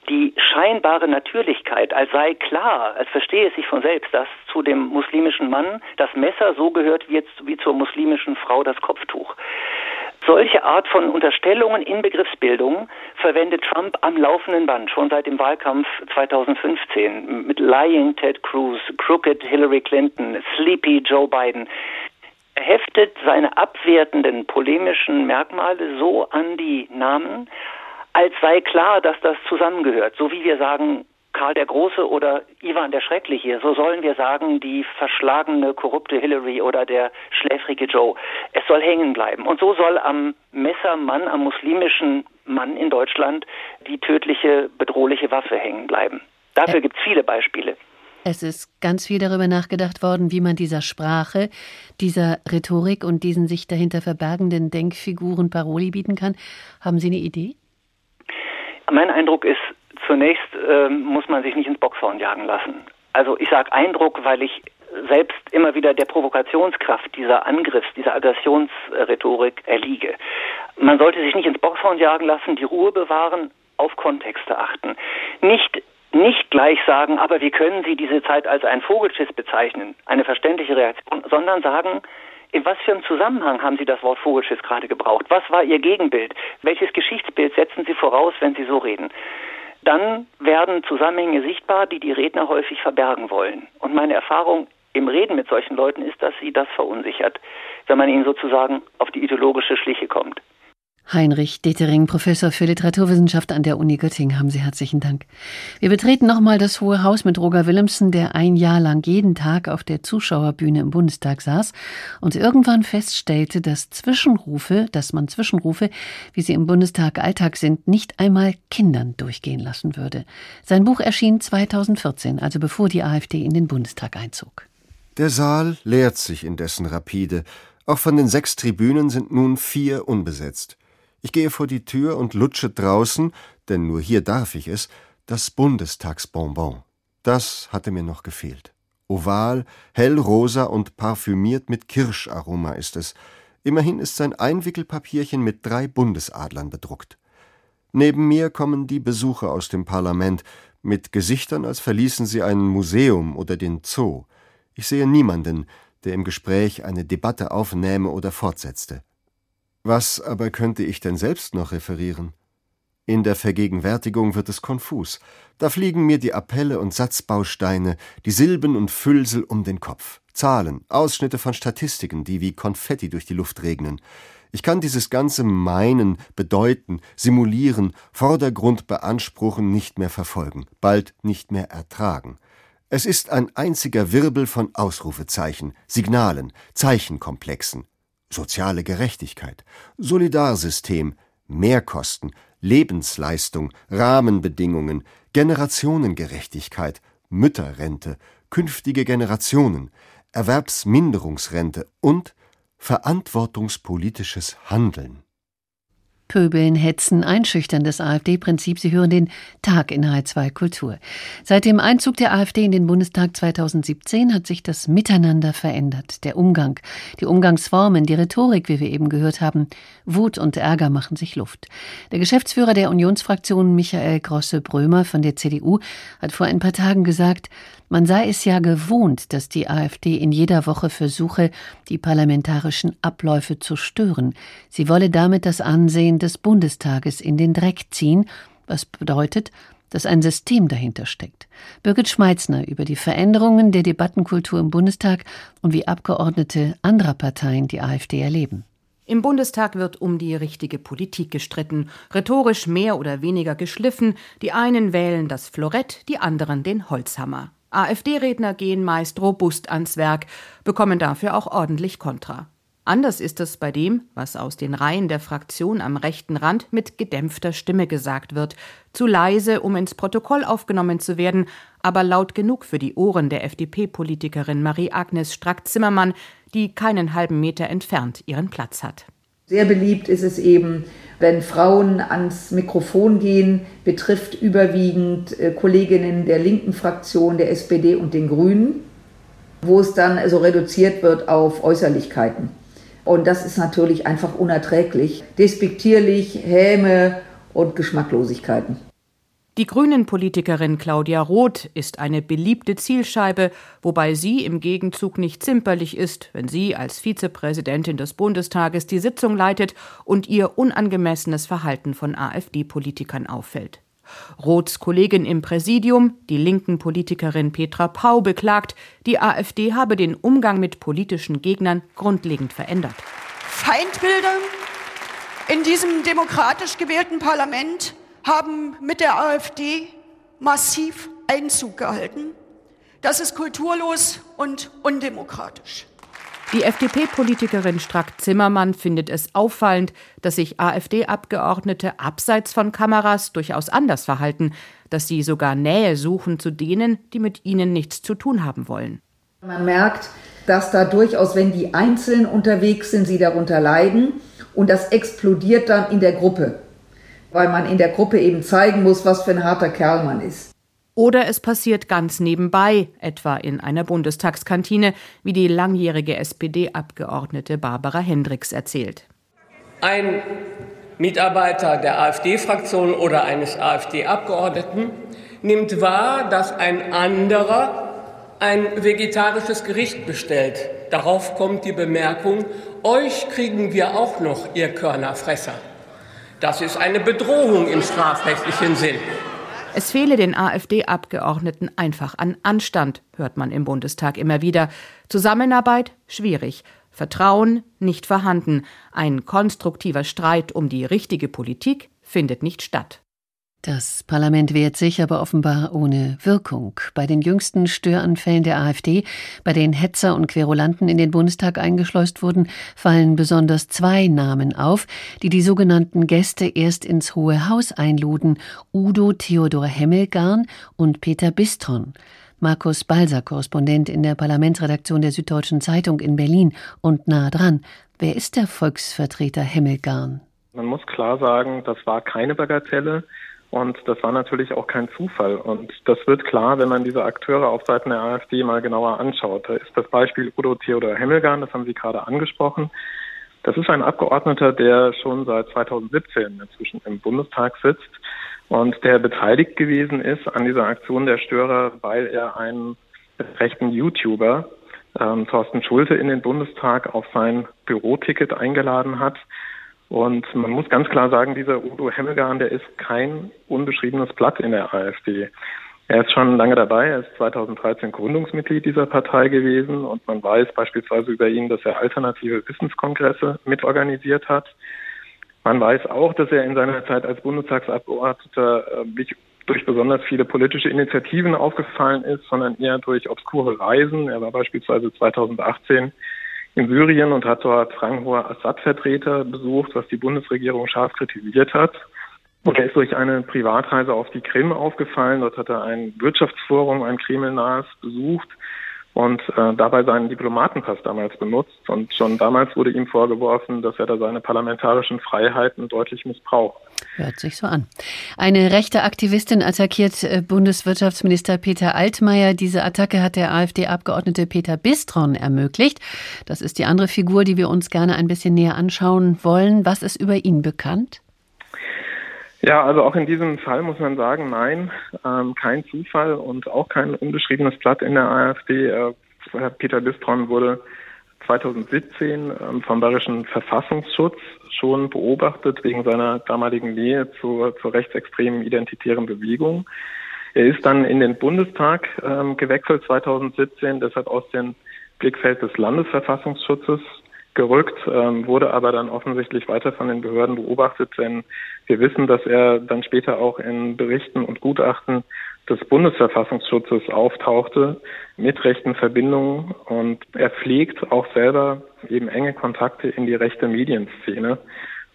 die scheinbare Natürlichkeit, als sei klar, als verstehe es sich von selbst, dass zu dem muslimischen Mann das Messer so gehört wie, jetzt, wie zur muslimischen Frau das Kopftuch. Solche Art von Unterstellungen in Begriffsbildung verwendet Trump am laufenden Band, schon seit dem Wahlkampf 2015, mit Lying Ted Cruz, Crooked Hillary Clinton, Sleepy Joe Biden. Heftet seine abwertenden polemischen Merkmale so an die Namen, als sei klar, dass das zusammengehört. So wie wir sagen, Karl der Große oder Ivan der Schreckliche, so sollen wir sagen, die verschlagene, korrupte Hillary oder der schläfrige Joe. Es soll hängen bleiben. Und so soll am Messermann, am muslimischen Mann in Deutschland die tödliche, bedrohliche Waffe hängen bleiben. Dafür gibt es viele Beispiele. Es ist ganz viel darüber nachgedacht worden, wie man dieser Sprache, dieser Rhetorik und diesen sich dahinter verbergenden Denkfiguren Paroli bieten kann. Haben Sie eine Idee? Mein Eindruck ist, zunächst äh, muss man sich nicht ins Boxhorn jagen lassen. Also ich sage Eindruck, weil ich selbst immer wieder der Provokationskraft dieser Angriffs, dieser Aggressionsrhetorik erliege. Man sollte sich nicht ins Boxhorn jagen lassen, die Ruhe bewahren, auf Kontexte achten. Nicht nicht gleich sagen, aber wie können Sie diese Zeit als einen Vogelschiss bezeichnen, eine verständliche Reaktion, sondern sagen, in was für einem Zusammenhang haben Sie das Wort Vogelschiss gerade gebraucht? Was war Ihr Gegenbild? Welches Geschichtsbild setzen Sie voraus, wenn Sie so reden? Dann werden Zusammenhänge sichtbar, die die Redner häufig verbergen wollen. Und meine Erfahrung im Reden mit solchen Leuten ist, dass sie das verunsichert, wenn man ihnen sozusagen auf die ideologische Schliche kommt. Heinrich Detering, Professor für Literaturwissenschaft an der Uni Göttingen, haben Sie herzlichen Dank. Wir betreten nochmal das Hohe Haus mit Roger Willemsen, der ein Jahr lang jeden Tag auf der Zuschauerbühne im Bundestag saß und irgendwann feststellte, dass Zwischenrufe, dass man Zwischenrufe, wie sie im Bundestag Alltag sind, nicht einmal Kindern durchgehen lassen würde. Sein Buch erschien 2014, also bevor die AfD in den Bundestag einzog. Der Saal leert sich indessen rapide. Auch von den sechs Tribünen sind nun vier unbesetzt. Ich gehe vor die Tür und lutsche draußen, denn nur hier darf ich es, das Bundestagsbonbon. Das hatte mir noch gefehlt. Oval, hellrosa und parfümiert mit Kirscharoma ist es. Immerhin ist sein Einwickelpapierchen mit drei Bundesadlern bedruckt. Neben mir kommen die Besucher aus dem Parlament, mit Gesichtern, als verließen sie ein Museum oder den Zoo. Ich sehe niemanden, der im Gespräch eine Debatte aufnähme oder fortsetzte. Was aber könnte ich denn selbst noch referieren? In der Vergegenwärtigung wird es konfus. Da fliegen mir die Appelle und Satzbausteine, die Silben und Füllsel um den Kopf. Zahlen, Ausschnitte von Statistiken, die wie Konfetti durch die Luft regnen. Ich kann dieses ganze Meinen, Bedeuten, Simulieren, Vordergrund beanspruchen nicht mehr verfolgen, bald nicht mehr ertragen. Es ist ein einziger Wirbel von Ausrufezeichen, Signalen, Zeichenkomplexen, soziale Gerechtigkeit, Solidarsystem, Mehrkosten, Lebensleistung, Rahmenbedingungen, Generationengerechtigkeit, Mütterrente, künftige Generationen, Erwerbsminderungsrente und verantwortungspolitisches Handeln. Pöbeln, Hetzen, Einschüchtern des AfD-Prinzip. Sie hören den Tag in H2 Kultur. Seit dem Einzug der AfD in den Bundestag 2017 hat sich das Miteinander verändert. Der Umgang, die Umgangsformen, die Rhetorik, wie wir eben gehört haben. Wut und Ärger machen sich Luft. Der Geschäftsführer der Unionsfraktion Michael Grosse-Brömer von der CDU hat vor ein paar Tagen gesagt, man sei es ja gewohnt, dass die AfD in jeder Woche versuche, die parlamentarischen Abläufe zu stören. Sie wolle damit das Ansehen des Bundestages in den Dreck ziehen, was bedeutet, dass ein System dahinter steckt. Birgit Schmeitzner über die Veränderungen der Debattenkultur im Bundestag und wie Abgeordnete anderer Parteien die AfD erleben. Im Bundestag wird um die richtige Politik gestritten, rhetorisch mehr oder weniger geschliffen, die einen wählen das Florett, die anderen den Holzhammer. AfD-Redner gehen meist robust ans Werk, bekommen dafür auch ordentlich Kontra. Anders ist es bei dem, was aus den Reihen der Fraktion am rechten Rand mit gedämpfter Stimme gesagt wird, zu leise, um ins Protokoll aufgenommen zu werden, aber laut genug für die Ohren der FDP-Politikerin Marie-Agnes Strack-Zimmermann, die keinen halben Meter entfernt ihren Platz hat. Sehr beliebt ist es eben, wenn Frauen ans Mikrofon gehen, betrifft überwiegend äh, Kolleginnen der linken Fraktion, der SPD und den Grünen, wo es dann also reduziert wird auf Äußerlichkeiten. Und das ist natürlich einfach unerträglich, despektierlich, Häme und Geschmacklosigkeiten. Die Grünen-Politikerin Claudia Roth ist eine beliebte Zielscheibe, wobei sie im Gegenzug nicht zimperlich ist, wenn sie als Vizepräsidentin des Bundestages die Sitzung leitet und ihr unangemessenes Verhalten von AfD-Politikern auffällt. Roths Kollegin im Präsidium, die linken Politikerin Petra Pau, beklagt, die AfD habe den Umgang mit politischen Gegnern grundlegend verändert. Feindbilder in diesem demokratisch gewählten Parlament haben mit der AfD massiv Einzug gehalten. Das ist kulturlos und undemokratisch. Die FDP-Politikerin Strack-Zimmermann findet es auffallend, dass sich AfD-Abgeordnete abseits von Kameras durchaus anders verhalten, dass sie sogar Nähe suchen zu denen, die mit ihnen nichts zu tun haben wollen. Man merkt, dass da durchaus, wenn die einzeln unterwegs sind, sie darunter leiden und das explodiert dann in der Gruppe weil man in der Gruppe eben zeigen muss, was für ein harter Kerl man ist. Oder es passiert ganz nebenbei, etwa in einer Bundestagskantine, wie die langjährige SPD-Abgeordnete Barbara Hendricks erzählt. Ein Mitarbeiter der AfD-Fraktion oder eines AfD-Abgeordneten nimmt wahr, dass ein anderer ein vegetarisches Gericht bestellt. Darauf kommt die Bemerkung, euch kriegen wir auch noch, ihr Körnerfresser. Das ist eine Bedrohung im strafrechtlichen Sinn. Es fehle den AfD-Abgeordneten einfach an Anstand, hört man im Bundestag immer wieder. Zusammenarbeit schwierig, Vertrauen nicht vorhanden, ein konstruktiver Streit um die richtige Politik findet nicht statt. Das Parlament wehrt sich aber offenbar ohne Wirkung. Bei den jüngsten Störanfällen der AfD, bei denen Hetzer und Querulanten in den Bundestag eingeschleust wurden, fallen besonders zwei Namen auf, die die sogenannten Gäste erst ins Hohe Haus einluden: Udo Theodor Hemmelgarn und Peter Bistron. Markus Balser, Korrespondent in der Parlamentsredaktion der Süddeutschen Zeitung in Berlin und nah dran. Wer ist der Volksvertreter Hemmelgarn? Man muss klar sagen, das war keine Bagatelle. Und das war natürlich auch kein Zufall. Und das wird klar, wenn man diese Akteure auf Seiten der AfD mal genauer anschaut. Da ist das Beispiel Udo Theodor Hemmelgarn, das haben Sie gerade angesprochen. Das ist ein Abgeordneter, der schon seit 2017 inzwischen im Bundestag sitzt und der beteiligt gewesen ist an dieser Aktion der Störer, weil er einen rechten YouTuber, ähm, Thorsten Schulte, in den Bundestag auf sein Büroticket eingeladen hat und man muss ganz klar sagen, dieser Udo Hemmelgarn, der ist kein unbeschriebenes Blatt in der AfD. Er ist schon lange dabei, er ist 2013 Gründungsmitglied dieser Partei gewesen und man weiß beispielsweise über ihn, dass er alternative Wissenskongresse mitorganisiert hat. Man weiß auch, dass er in seiner Zeit als Bundestagsabgeordneter äh, nicht durch besonders viele politische Initiativen aufgefallen ist, sondern eher durch obskure Reisen. Er war beispielsweise 2018 in Syrien und hat dort ranghohe Assad-Vertreter besucht, was die Bundesregierung scharf kritisiert hat. Und er ist durch eine Privatreise auf die Krim aufgefallen. Dort hat er ein Wirtschaftsforum, ein Kremlnahes, besucht und äh, dabei seinen Diplomatenpass damals benutzt. Und schon damals wurde ihm vorgeworfen, dass er da seine parlamentarischen Freiheiten deutlich missbraucht. Hört sich so an. Eine rechte Aktivistin attackiert äh, Bundeswirtschaftsminister Peter Altmaier. Diese Attacke hat der AfD-Abgeordnete Peter Bistron ermöglicht. Das ist die andere Figur, die wir uns gerne ein bisschen näher anschauen wollen. Was ist über ihn bekannt? Ja, also auch in diesem Fall muss man sagen, nein, ähm, kein Zufall und auch kein unbeschriebenes Blatt in der AfD. Äh, Peter Bistron wurde 2017 ähm, vom Bayerischen Verfassungsschutz schon beobachtet wegen seiner damaligen Nähe zur, zur rechtsextremen identitären Bewegung. Er ist dann in den Bundestag ähm, gewechselt 2017, deshalb aus dem Blickfeld des Landesverfassungsschutzes gerückt, ähm, wurde aber dann offensichtlich weiter von den Behörden beobachtet, denn wir wissen, dass er dann später auch in Berichten und Gutachten des Bundesverfassungsschutzes auftauchte mit rechten Verbindungen und er pflegt auch selber eben enge Kontakte in die rechte Medienszene.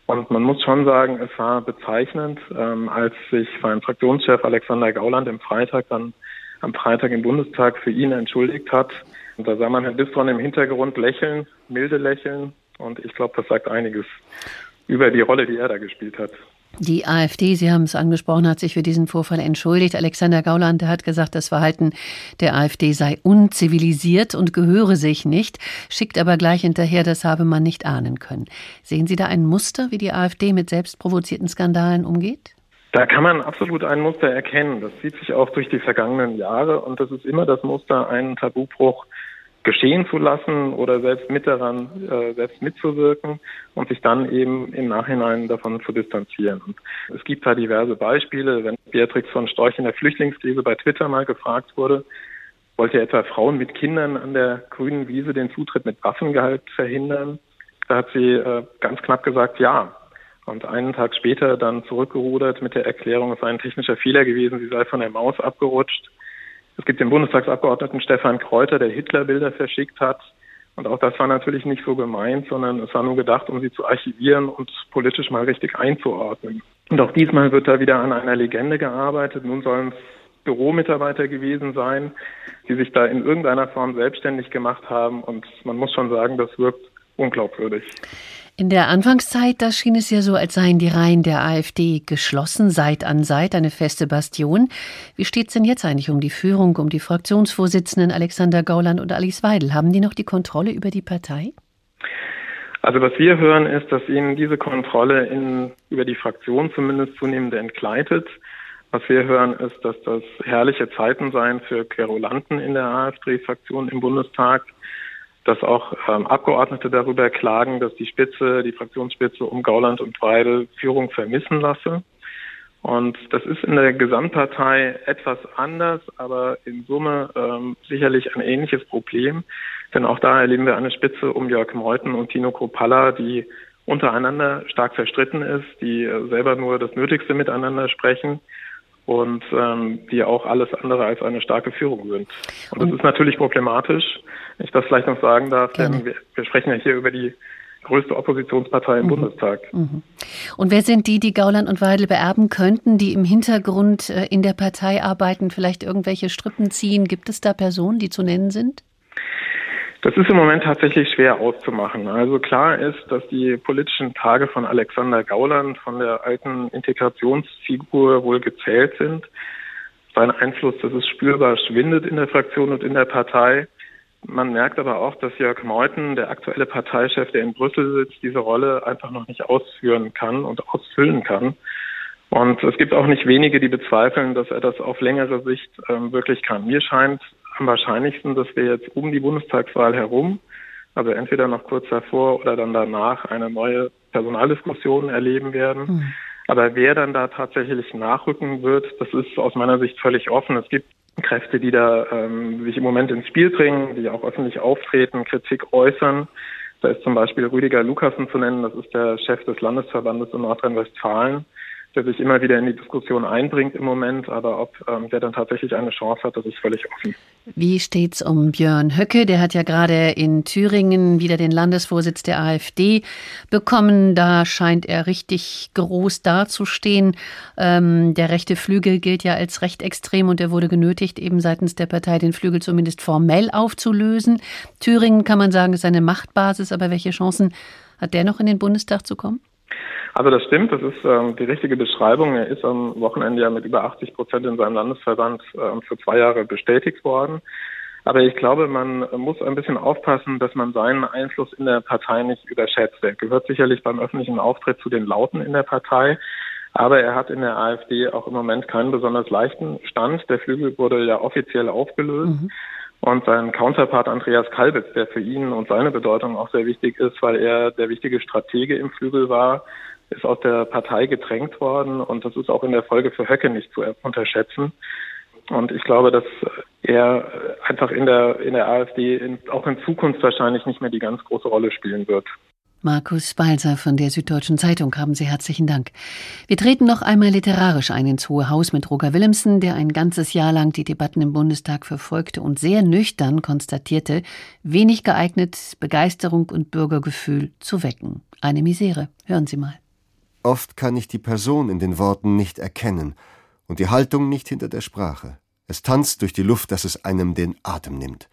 Und man muss schon sagen, es war bezeichnend, ähm, als sich sein Fraktionschef Alexander Gauland im Freitag dann am Freitag im Bundestag für ihn entschuldigt hat, und da sah man Herrn Bistron im Hintergrund lächeln, milde lächeln Und ich glaube, das sagt einiges über die Rolle, die er da gespielt hat. Die AfD, Sie haben es angesprochen, hat sich für diesen Vorfall entschuldigt. Alexander Gauland hat gesagt, das Verhalten der AfD sei unzivilisiert und gehöre sich nicht, schickt aber gleich hinterher, das habe man nicht ahnen können. Sehen Sie da ein Muster, wie die AfD mit selbstprovozierten Skandalen umgeht? Da kann man absolut ein Muster erkennen. Das zieht sich auch durch die vergangenen Jahre und das ist immer das Muster, einen Tabubruch geschehen zu lassen oder selbst mit daran, äh, selbst mitzuwirken und sich dann eben im Nachhinein davon zu distanzieren. Und es gibt da diverse Beispiele. Wenn Beatrix von Storch in der Flüchtlingskrise bei Twitter mal gefragt wurde, wollte etwa Frauen mit Kindern an der grünen Wiese den Zutritt mit Waffengehalt verhindern, da hat sie äh, ganz knapp gesagt, ja. Und einen Tag später dann zurückgerudert mit der Erklärung, es sei ein technischer Fehler gewesen, sie sei von der Maus abgerutscht. Es gibt den Bundestagsabgeordneten Stefan Kräuter, der Hitlerbilder verschickt hat. Und auch das war natürlich nicht so gemeint, sondern es war nur gedacht, um sie zu archivieren und politisch mal richtig einzuordnen. Und auch diesmal wird da wieder an einer Legende gearbeitet. Nun sollen es Büromitarbeiter gewesen sein, die sich da in irgendeiner Form selbstständig gemacht haben. Und man muss schon sagen, das wirkt unglaubwürdig. In der Anfangszeit, da schien es ja so, als seien die Reihen der AfD geschlossen, Seit an Seit, eine feste Bastion. Wie steht es denn jetzt eigentlich um die Führung, um die Fraktionsvorsitzenden Alexander Gauland und Alice Weidel? Haben die noch die Kontrolle über die Partei? Also was wir hören, ist, dass ihnen diese Kontrolle in, über die Fraktion zumindest zunehmend entgleitet. Was wir hören, ist, dass das herrliche Zeiten seien für Querulanten in der AfD-Fraktion im Bundestag dass auch ähm, Abgeordnete darüber klagen, dass die Spitze, die Fraktionsspitze um Gauland und Weidel Führung vermissen lasse. Und das ist in der Gesamtpartei etwas anders, aber in Summe ähm, sicherlich ein ähnliches Problem. Denn auch da erleben wir eine Spitze um Jörg Meuthen und Tino Kropalla, die untereinander stark verstritten ist, die äh, selber nur das Nötigste miteinander sprechen und ähm, die auch alles andere als eine starke Führung sind. Und das ist natürlich problematisch, wenn ich das vielleicht noch sagen darf, denn wir, wir, sprechen ja hier über die größte Oppositionspartei im mhm. Bundestag. Mhm. Und wer sind die, die Gauland und Weidel beerben könnten, die im Hintergrund äh, in der Partei arbeiten, vielleicht irgendwelche Strippen ziehen? Gibt es da Personen, die zu nennen sind? Das ist im Moment tatsächlich schwer auszumachen. Also klar ist, dass die politischen Tage von Alexander Gauland, von der alten Integrationsfigur wohl gezählt sind. Sein Einfluss, das ist spürbar, schwindet in der Fraktion und in der Partei. Man merkt aber auch, dass Jörg Meuthen, der aktuelle Parteichef, der in Brüssel sitzt, diese Rolle einfach noch nicht ausführen kann und ausfüllen kann. Und es gibt auch nicht wenige, die bezweifeln, dass er das auf längere Sicht ähm, wirklich kann. Mir scheint am wahrscheinlichsten, dass wir jetzt um die Bundestagswahl herum, also entweder noch kurz davor oder dann danach, eine neue Personaldiskussion erleben werden. Mhm. Aber wer dann da tatsächlich nachrücken wird, das ist aus meiner Sicht völlig offen. Es gibt Kräfte, die da ähm, sich im Moment ins Spiel bringen, die auch öffentlich auftreten, Kritik äußern. Da ist zum Beispiel Rüdiger Lukassen zu nennen, das ist der Chef des Landesverbandes in Nordrhein-Westfalen der sich immer wieder in die Diskussion einbringt im Moment, aber ob ähm, der dann tatsächlich eine Chance hat, das ist völlig offen. Wie steht's um Björn Höcke? Der hat ja gerade in Thüringen wieder den Landesvorsitz der AfD bekommen. Da scheint er richtig groß dazustehen. Ähm, der rechte Flügel gilt ja als recht extrem und er wurde genötigt, eben seitens der Partei den Flügel zumindest formell aufzulösen. Thüringen kann man sagen, ist eine Machtbasis, aber welche Chancen hat der noch in den Bundestag zu kommen? Also das stimmt, das ist ähm, die richtige Beschreibung. Er ist am Wochenende ja mit über 80 Prozent in seinem Landesverband ähm, für zwei Jahre bestätigt worden. Aber ich glaube, man muss ein bisschen aufpassen, dass man seinen Einfluss in der Partei nicht überschätzt. Er gehört sicherlich beim öffentlichen Auftritt zu den Lauten in der Partei. Aber er hat in der AfD auch im Moment keinen besonders leichten Stand. Der Flügel wurde ja offiziell aufgelöst. Mhm. Und sein Counterpart Andreas Kalbitz, der für ihn und seine Bedeutung auch sehr wichtig ist, weil er der wichtige Stratege im Flügel war, ist aus der Partei gedrängt worden und das ist auch in der Folge für Höcke nicht zu unterschätzen. Und ich glaube, dass er einfach in der, in der AfD in, auch in Zukunft wahrscheinlich nicht mehr die ganz große Rolle spielen wird. Markus Balser von der Süddeutschen Zeitung haben Sie herzlichen Dank. Wir treten noch einmal literarisch ein ins Hohe Haus mit Roger Willemsen, der ein ganzes Jahr lang die Debatten im Bundestag verfolgte und sehr nüchtern konstatierte, wenig geeignet, Begeisterung und Bürgergefühl zu wecken. Eine Misere. Hören Sie mal. Oft kann ich die Person in den Worten nicht erkennen und die Haltung nicht hinter der Sprache. Es tanzt durch die Luft, dass es einem den Atem nimmt.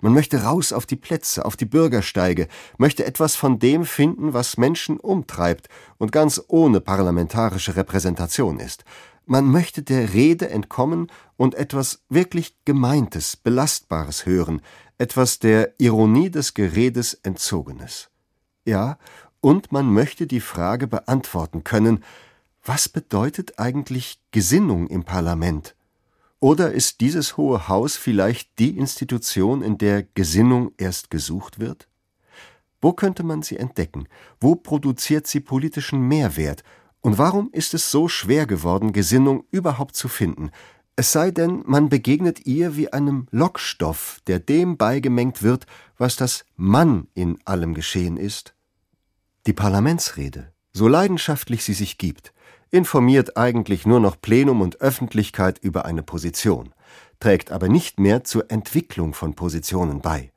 Man möchte raus auf die Plätze, auf die Bürgersteige, möchte etwas von dem finden, was Menschen umtreibt und ganz ohne parlamentarische Repräsentation ist. Man möchte der Rede entkommen und etwas wirklich Gemeintes, Belastbares hören, etwas der Ironie des Geredes Entzogenes. Ja, und man möchte die Frage beantworten können, was bedeutet eigentlich Gesinnung im Parlament? Oder ist dieses Hohe Haus vielleicht die Institution, in der Gesinnung erst gesucht wird? Wo könnte man sie entdecken? Wo produziert sie politischen Mehrwert? Und warum ist es so schwer geworden, Gesinnung überhaupt zu finden? Es sei denn, man begegnet ihr wie einem Lockstoff, der dem beigemengt wird, was das Mann in allem geschehen ist. Die Parlamentsrede, so leidenschaftlich sie sich gibt, informiert eigentlich nur noch Plenum und Öffentlichkeit über eine Position, trägt aber nicht mehr zur Entwicklung von Positionen bei.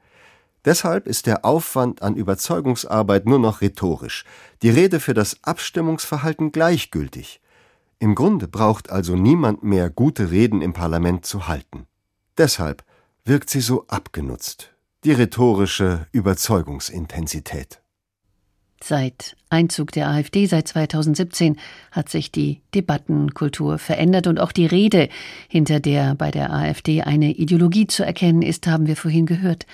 Deshalb ist der Aufwand an Überzeugungsarbeit nur noch rhetorisch, die Rede für das Abstimmungsverhalten gleichgültig. Im Grunde braucht also niemand mehr gute Reden im Parlament zu halten. Deshalb wirkt sie so abgenutzt, die rhetorische Überzeugungsintensität. Seit Einzug der AfD seit 2017 hat sich die Debattenkultur verändert und auch die Rede, hinter der bei der AfD eine Ideologie zu erkennen ist, haben wir vorhin gehört.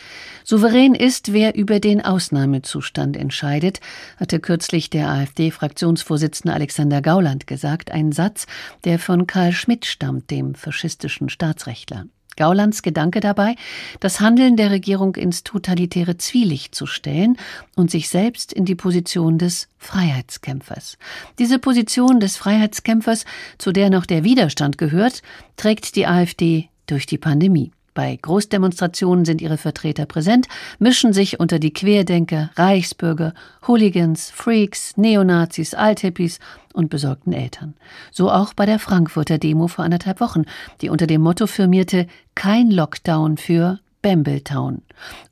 Souverän ist, wer über den Ausnahmezustand entscheidet, hatte kürzlich der AfD-Fraktionsvorsitzende Alexander Gauland gesagt, ein Satz, der von Karl Schmidt stammt, dem faschistischen Staatsrechtler. Gaulands Gedanke dabei, das Handeln der Regierung ins totalitäre Zwielicht zu stellen und sich selbst in die Position des Freiheitskämpfers. Diese Position des Freiheitskämpfers, zu der noch der Widerstand gehört, trägt die AfD durch die Pandemie. Bei Großdemonstrationen sind ihre Vertreter präsent, mischen sich unter die Querdenker, Reichsbürger, Hooligans, Freaks, Neonazis, Althippies und besorgten Eltern. So auch bei der Frankfurter Demo vor anderthalb Wochen, die unter dem Motto firmierte Kein Lockdown für Bambletown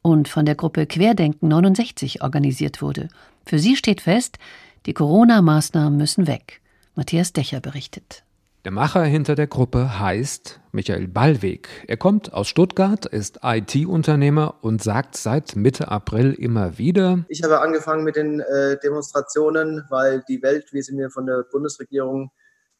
und von der Gruppe Querdenken 69 organisiert wurde. Für sie steht fest, die Corona-Maßnahmen müssen weg. Matthias Dächer berichtet. Der Macher hinter der Gruppe heißt Michael Ballweg. Er kommt aus Stuttgart, ist IT-Unternehmer und sagt seit Mitte April immer wieder: Ich habe angefangen mit den äh, Demonstrationen, weil die Welt, wie sie mir von der Bundesregierung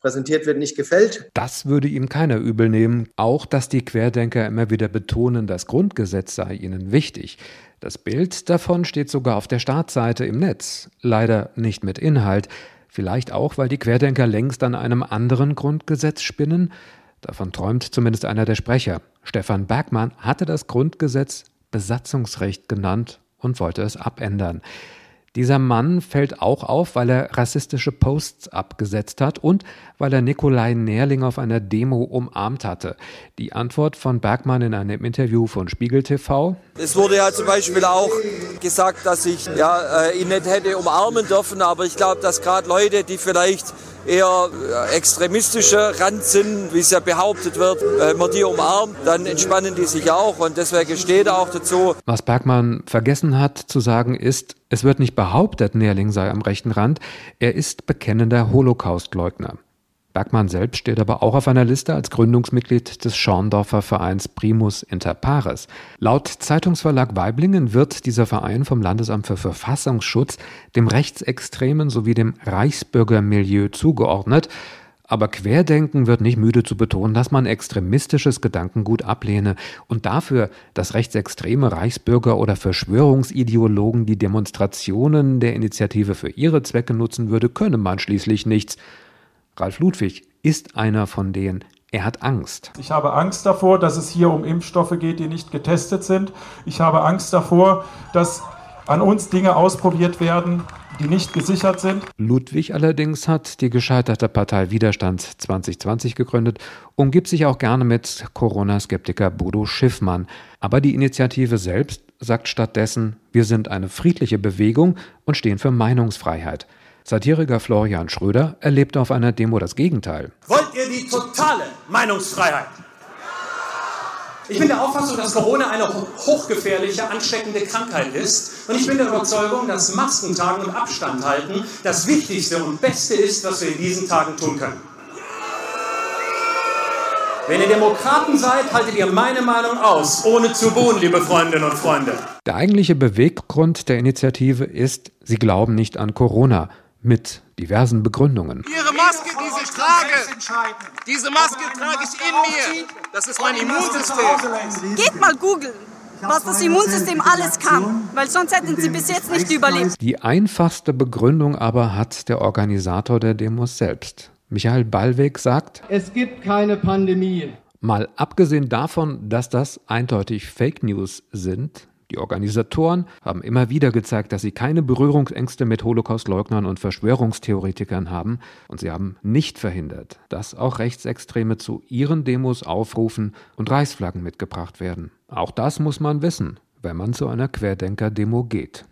präsentiert wird, nicht gefällt. Das würde ihm keiner übel nehmen. Auch, dass die Querdenker immer wieder betonen, das Grundgesetz sei ihnen wichtig. Das Bild davon steht sogar auf der Startseite im Netz. Leider nicht mit Inhalt. Vielleicht auch, weil die Querdenker längst an einem anderen Grundgesetz spinnen? Davon träumt zumindest einer der Sprecher. Stefan Bergmann hatte das Grundgesetz Besatzungsrecht genannt und wollte es abändern. Dieser Mann fällt auch auf, weil er rassistische Posts abgesetzt hat und weil er Nikolai Nerling auf einer Demo umarmt hatte. Die Antwort von Bergmann in einem Interview von Spiegel TV. Es wurde ja zum Beispiel auch gesagt, dass ich ja, äh, ihn nicht hätte umarmen dürfen, aber ich glaube, dass gerade Leute, die vielleicht eher äh, extremistischer Rand sind, wie es ja behauptet wird, wenn man die umarmt, dann entspannen die sich auch und deswegen steht er auch dazu. Was Bergmann vergessen hat zu sagen ist, es wird nicht behauptet, Nährling sei am rechten Rand, er ist bekennender Holocaustleugner. Bergmann selbst steht aber auch auf einer Liste als Gründungsmitglied des Schorndorfer Vereins Primus Inter Pares. Laut Zeitungsverlag Weiblingen wird dieser Verein vom Landesamt für Verfassungsschutz dem rechtsextremen sowie dem Reichsbürgermilieu zugeordnet. Aber Querdenken wird nicht müde zu betonen, dass man extremistisches Gedankengut ablehne und dafür, dass rechtsextreme Reichsbürger oder Verschwörungsideologen die Demonstrationen der Initiative für ihre Zwecke nutzen würde, könne man schließlich nichts. Ralf Ludwig ist einer von denen. Er hat Angst. Ich habe Angst davor, dass es hier um Impfstoffe geht, die nicht getestet sind. Ich habe Angst davor, dass an uns Dinge ausprobiert werden, die nicht gesichert sind. Ludwig allerdings hat die gescheiterte Partei Widerstand 2020 gegründet und gibt sich auch gerne mit Corona-Skeptiker Bodo Schiffmann. Aber die Initiative selbst sagt stattdessen, wir sind eine friedliche Bewegung und stehen für Meinungsfreiheit. Satiriker Florian Schröder erlebte auf einer Demo das Gegenteil. Wollt ihr die totale Meinungsfreiheit? Ich bin der Auffassung, dass Corona eine hochgefährliche, ansteckende Krankheit ist. Und ich bin der Überzeugung, dass Masken tragen und Abstand halten das Wichtigste und Beste ist, was wir in diesen Tagen tun können. Wenn ihr Demokraten seid, haltet ihr meine Meinung aus, ohne zu buhen, liebe Freundinnen und Freunde. Der eigentliche Beweggrund der Initiative ist, sie glauben nicht an Corona mit diversen Begründungen. Ihre Maske, die ich trage, diese Maske trage ich in mir. Das ist mein Immunsystem. Geht mal googeln, was das Immunsystem alles kann, weil sonst hätten sie bis jetzt nicht überlebt. Die einfachste Begründung aber hat der Organisator der Demos selbst. Michael Ballweg sagt, es gibt keine Pandemie. Mal abgesehen davon, dass das eindeutig Fake News sind, die Organisatoren haben immer wieder gezeigt, dass sie keine Berührungsängste mit Holocaustleugnern und Verschwörungstheoretikern haben und sie haben nicht verhindert, dass auch Rechtsextreme zu ihren Demos aufrufen und Reichsflaggen mitgebracht werden. Auch das muss man wissen, wenn man zu einer Querdenker-Demo geht.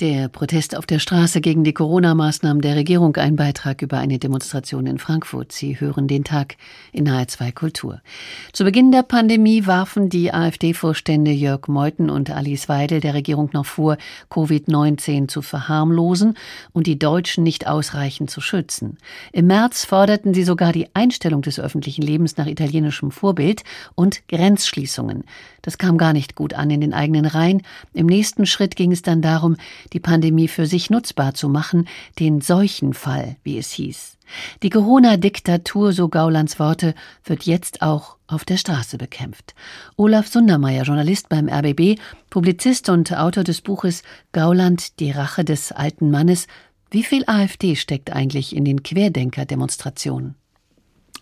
Der Protest auf der Straße gegen die Corona-Maßnahmen der Regierung, ein Beitrag über eine Demonstration in Frankfurt. Sie hören den Tag in HR2 Kultur. Zu Beginn der Pandemie warfen die AfD-Vorstände Jörg Meuthen und Alice Weidel der Regierung noch vor, Covid-19 zu verharmlosen und die Deutschen nicht ausreichend zu schützen. Im März forderten sie sogar die Einstellung des öffentlichen Lebens nach italienischem Vorbild und Grenzschließungen. Das kam gar nicht gut an in den eigenen Reihen. Im nächsten Schritt ging es dann darum, die Pandemie für sich nutzbar zu machen, den Seuchenfall, wie es hieß. Die Corona-Diktatur, so Gaulands Worte, wird jetzt auch auf der Straße bekämpft. Olaf Sundermeier, Journalist beim RBB, Publizist und Autor des Buches Gauland, die Rache des alten Mannes. Wie viel AfD steckt eigentlich in den Querdenker-Demonstrationen?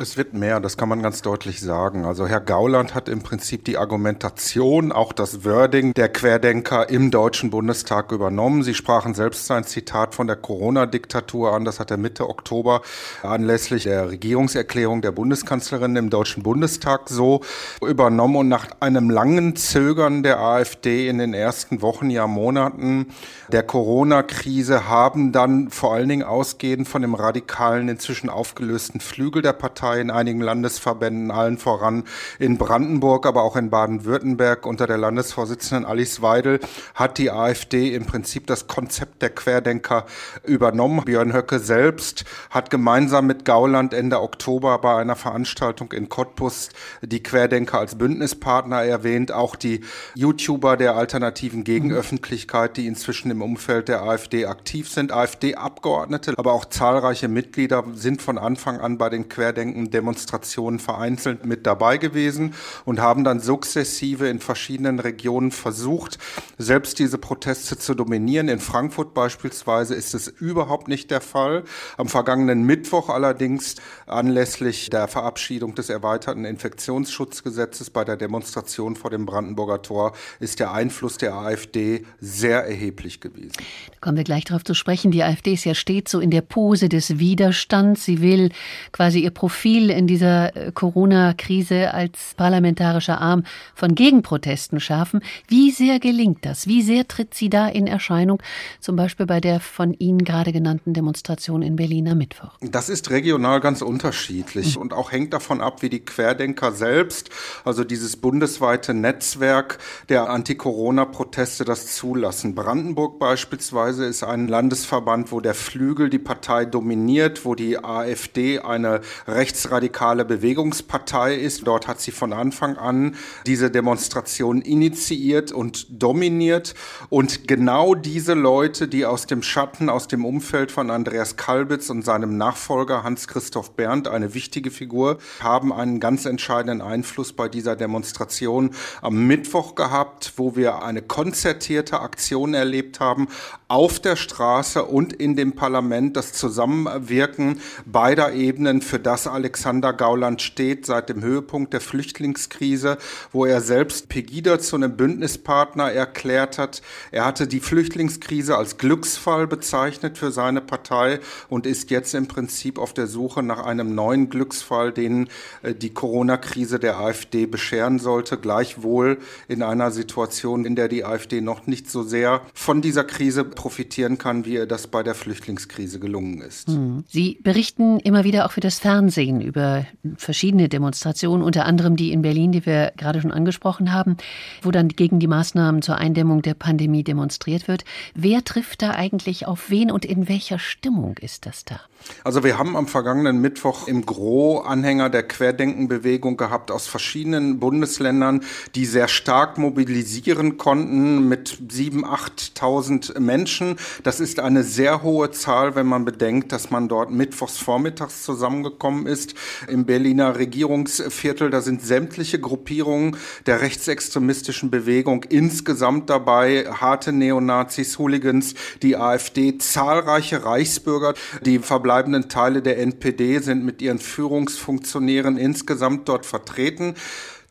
Es wird mehr, das kann man ganz deutlich sagen. Also Herr Gauland hat im Prinzip die Argumentation, auch das Wording der Querdenker im Deutschen Bundestag übernommen. Sie sprachen selbst sein Zitat von der Corona-Diktatur an. Das hat er Mitte Oktober anlässlich der Regierungserklärung der Bundeskanzlerin im Deutschen Bundestag so übernommen. Und nach einem langen Zögern der AfD in den ersten Wochen, ja Monaten der Corona-Krise haben dann vor allen Dingen ausgehend von dem radikalen, inzwischen aufgelösten Flügel der Partei Partei in einigen Landesverbänden, allen voran in Brandenburg, aber auch in Baden-Württemberg. Unter der Landesvorsitzenden Alice Weidel hat die AfD im Prinzip das Konzept der Querdenker übernommen. Björn Höcke selbst hat gemeinsam mit Gauland Ende Oktober bei einer Veranstaltung in Cottbus die Querdenker als Bündnispartner erwähnt, auch die YouTuber der alternativen Gegenöffentlichkeit, die inzwischen im Umfeld der AfD aktiv sind, AfD-Abgeordnete, aber auch zahlreiche Mitglieder sind von Anfang an bei den Querdenkern Demonstrationen vereinzelt mit dabei gewesen und haben dann sukzessive in verschiedenen Regionen versucht, selbst diese Proteste zu dominieren. In Frankfurt beispielsweise ist es überhaupt nicht der Fall. Am vergangenen Mittwoch allerdings anlässlich der Verabschiedung des erweiterten Infektionsschutzgesetzes bei der Demonstration vor dem Brandenburger Tor ist der Einfluss der AfD sehr erheblich gewesen. Da kommen wir gleich darauf zu sprechen. Die AfD ist ja stets so in der Pose des Widerstands. Sie will quasi ihr Profil viel in dieser äh, Corona-Krise als parlamentarischer Arm von Gegenprotesten schärfen. Wie sehr gelingt das? Wie sehr tritt sie da in Erscheinung? Zum Beispiel bei der von Ihnen gerade genannten Demonstration in Berlin am Mittwoch. Das ist regional ganz unterschiedlich mhm. und auch hängt davon ab, wie die Querdenker selbst, also dieses bundesweite Netzwerk der Anti-Corona-Proteste das zulassen. Brandenburg beispielsweise ist ein Landesverband, wo der Flügel die Partei dominiert, wo die AfD eine rechtsradikale Bewegungspartei ist. Dort hat sie von Anfang an diese Demonstration initiiert und dominiert. Und genau diese Leute, die aus dem Schatten, aus dem Umfeld von Andreas Kalbitz und seinem Nachfolger Hans-Christoph Berndt, eine wichtige Figur, haben einen ganz entscheidenden Einfluss bei dieser Demonstration am Mittwoch gehabt, wo wir eine konzertierte Aktion erlebt haben auf der Straße und in dem Parlament, das Zusammenwirken beider Ebenen für das Alexander Gauland steht seit dem Höhepunkt der Flüchtlingskrise, wo er selbst Pegida zu einem Bündnispartner erklärt hat. Er hatte die Flüchtlingskrise als Glücksfall bezeichnet für seine Partei und ist jetzt im Prinzip auf der Suche nach einem neuen Glücksfall, den äh, die Corona-Krise der AfD bescheren sollte, gleichwohl in einer Situation, in der die AfD noch nicht so sehr von dieser Krise profitieren kann, wie ihr das bei der Flüchtlingskrise gelungen ist. Hm. Sie berichten immer wieder auch für das Fernsehen nachvollziehen über verschiedene Demonstrationen, unter anderem die in Berlin, die wir gerade schon angesprochen haben, wo dann gegen die Maßnahmen zur Eindämmung der Pandemie demonstriert wird. Wer trifft da eigentlich auf wen und in welcher Stimmung ist das da? Also wir haben am vergangenen Mittwoch im Gro Anhänger der Querdenkenbewegung gehabt aus verschiedenen Bundesländern, die sehr stark mobilisieren konnten mit 7.000, 8.000 Menschen. Das ist eine sehr hohe Zahl, wenn man bedenkt, dass man dort mittwochs vormittags zusammengekommen ist. Im Berliner Regierungsviertel, da sind sämtliche Gruppierungen der rechtsextremistischen Bewegung insgesamt dabei, harte Neonazis, Hooligans, die AfD, zahlreiche Reichsbürger, die verbleiben verbleibenden Teile der NPD sind mit ihren Führungsfunktionären insgesamt dort vertreten.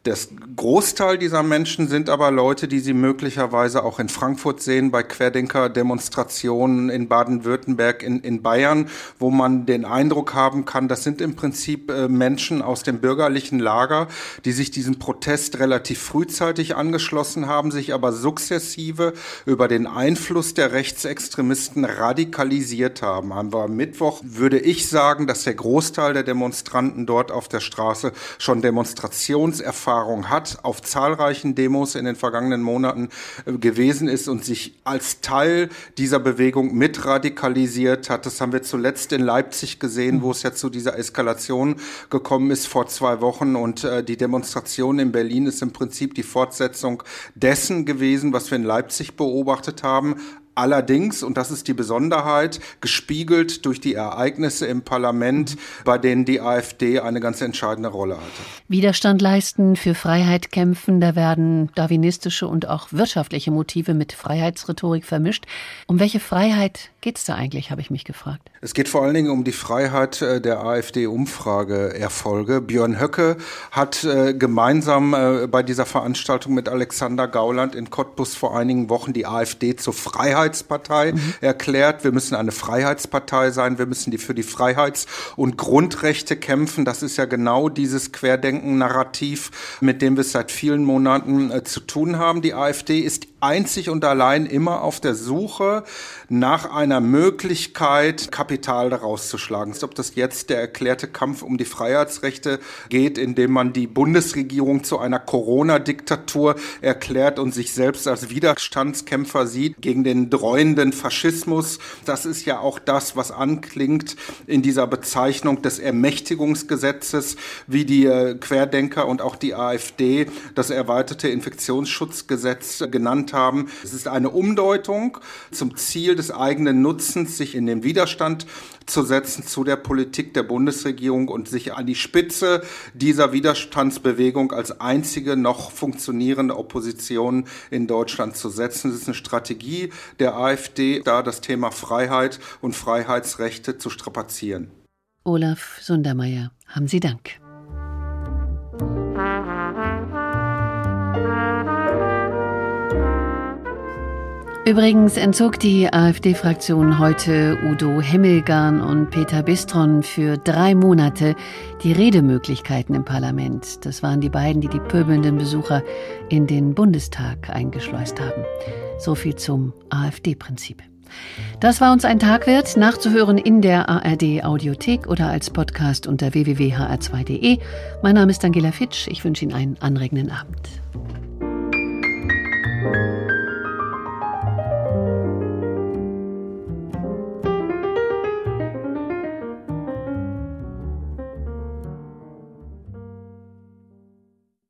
Das Großteil dieser Menschen sind aber Leute, die Sie möglicherweise auch in Frankfurt sehen, bei Querdenker-Demonstrationen in Baden-Württemberg, in, in Bayern, wo man den Eindruck haben kann, das sind im Prinzip äh, Menschen aus dem bürgerlichen Lager, die sich diesem Protest relativ frühzeitig angeschlossen haben, sich aber sukzessive über den Einfluss der Rechtsextremisten radikalisiert haben. Am Mittwoch würde ich sagen, dass der Großteil der Demonstranten dort auf der Straße schon Demonstrationserfahrungen Vorerfahrung hat, auf zahlreichen Demos in den vergangenen Monaten äh, gewesen ist und sich als Teil dieser Bewegung mit radikalisiert hat. Das haben wir zuletzt in Leipzig gesehen, wo es ja zu dieser Eskalation gekommen ist vor zwei Wochen. Und äh, die Demonstration in Berlin ist im Prinzip die Fortsetzung dessen gewesen, was wir in Leipzig beobachtet haben. Allerdings, und das ist die Besonderheit, gespiegelt durch die Ereignisse im Parlament, bei denen die AfD eine ganz entscheidende Rolle hatte. Widerstand leisten, für Freiheit kämpfen, da werden darwinistische und auch wirtschaftliche Motive mit Freiheitsrhetorik vermischt. Um welche Freiheit geht es da eigentlich, habe ich mich gefragt. Es geht vor allen Dingen um die Freiheit äh, der AfD-Umfrageerfolge. Björn Höcke hat äh, gemeinsam äh, bei dieser Veranstaltung mit Alexander Gauland in Cottbus vor einigen Wochen die AfD zur Freiheit Freiheitspartei mhm. erklärt. Wir müssen eine Freiheitspartei sein. Wir müssen die für die Freiheits- und Grundrechte kämpfen. Das ist ja genau dieses Querdenken-Narrativ, mit dem wir es seit vielen Monaten äh, zu tun haben. Die AfD ist einzig und allein immer auf der Suche nach einer Möglichkeit, Kapital daraus zu schlagen. Ob das jetzt der erklärte Kampf um die Freiheitsrechte geht, indem man die Bundesregierung zu einer Corona-Diktatur erklärt und sich selbst als Widerstandskämpfer sieht gegen den dreuenden Faschismus. Das ist ja auch das, was anklingt in dieser Bezeichnung des Ermächtigungsgesetzes, wie die äh, Querdenker und auch die AfD das erweiterte Infektionsschutzgesetz haben. Es ist eine Umdeutung zum Ziel des eigenen Nutzens, sich in den Widerstand zu setzen zu der Politik der Bundesregierung und sich an die Spitze dieser Widerstandsbewegung als einzige noch funktionierende Opposition in Deutschland zu setzen. Es ist eine Strategie der AfD, da das Thema Freiheit und Freiheitsrechte zu strapazieren. Olaf Sundermeier, haben Sie Dank. Übrigens entzog die AfD-Fraktion heute Udo Hemmelgarn und Peter Bistron für drei Monate die Redemöglichkeiten im Parlament. Das waren die beiden, die die pöbelnden Besucher in den Bundestag eingeschleust haben. So viel zum AfD-Prinzip. Das war uns ein Tag wert, nachzuhören in der ARD Audiothek oder als Podcast unter www.hr2.de. Mein Name ist Angela Fitsch. Ich wünsche Ihnen einen anregenden Abend.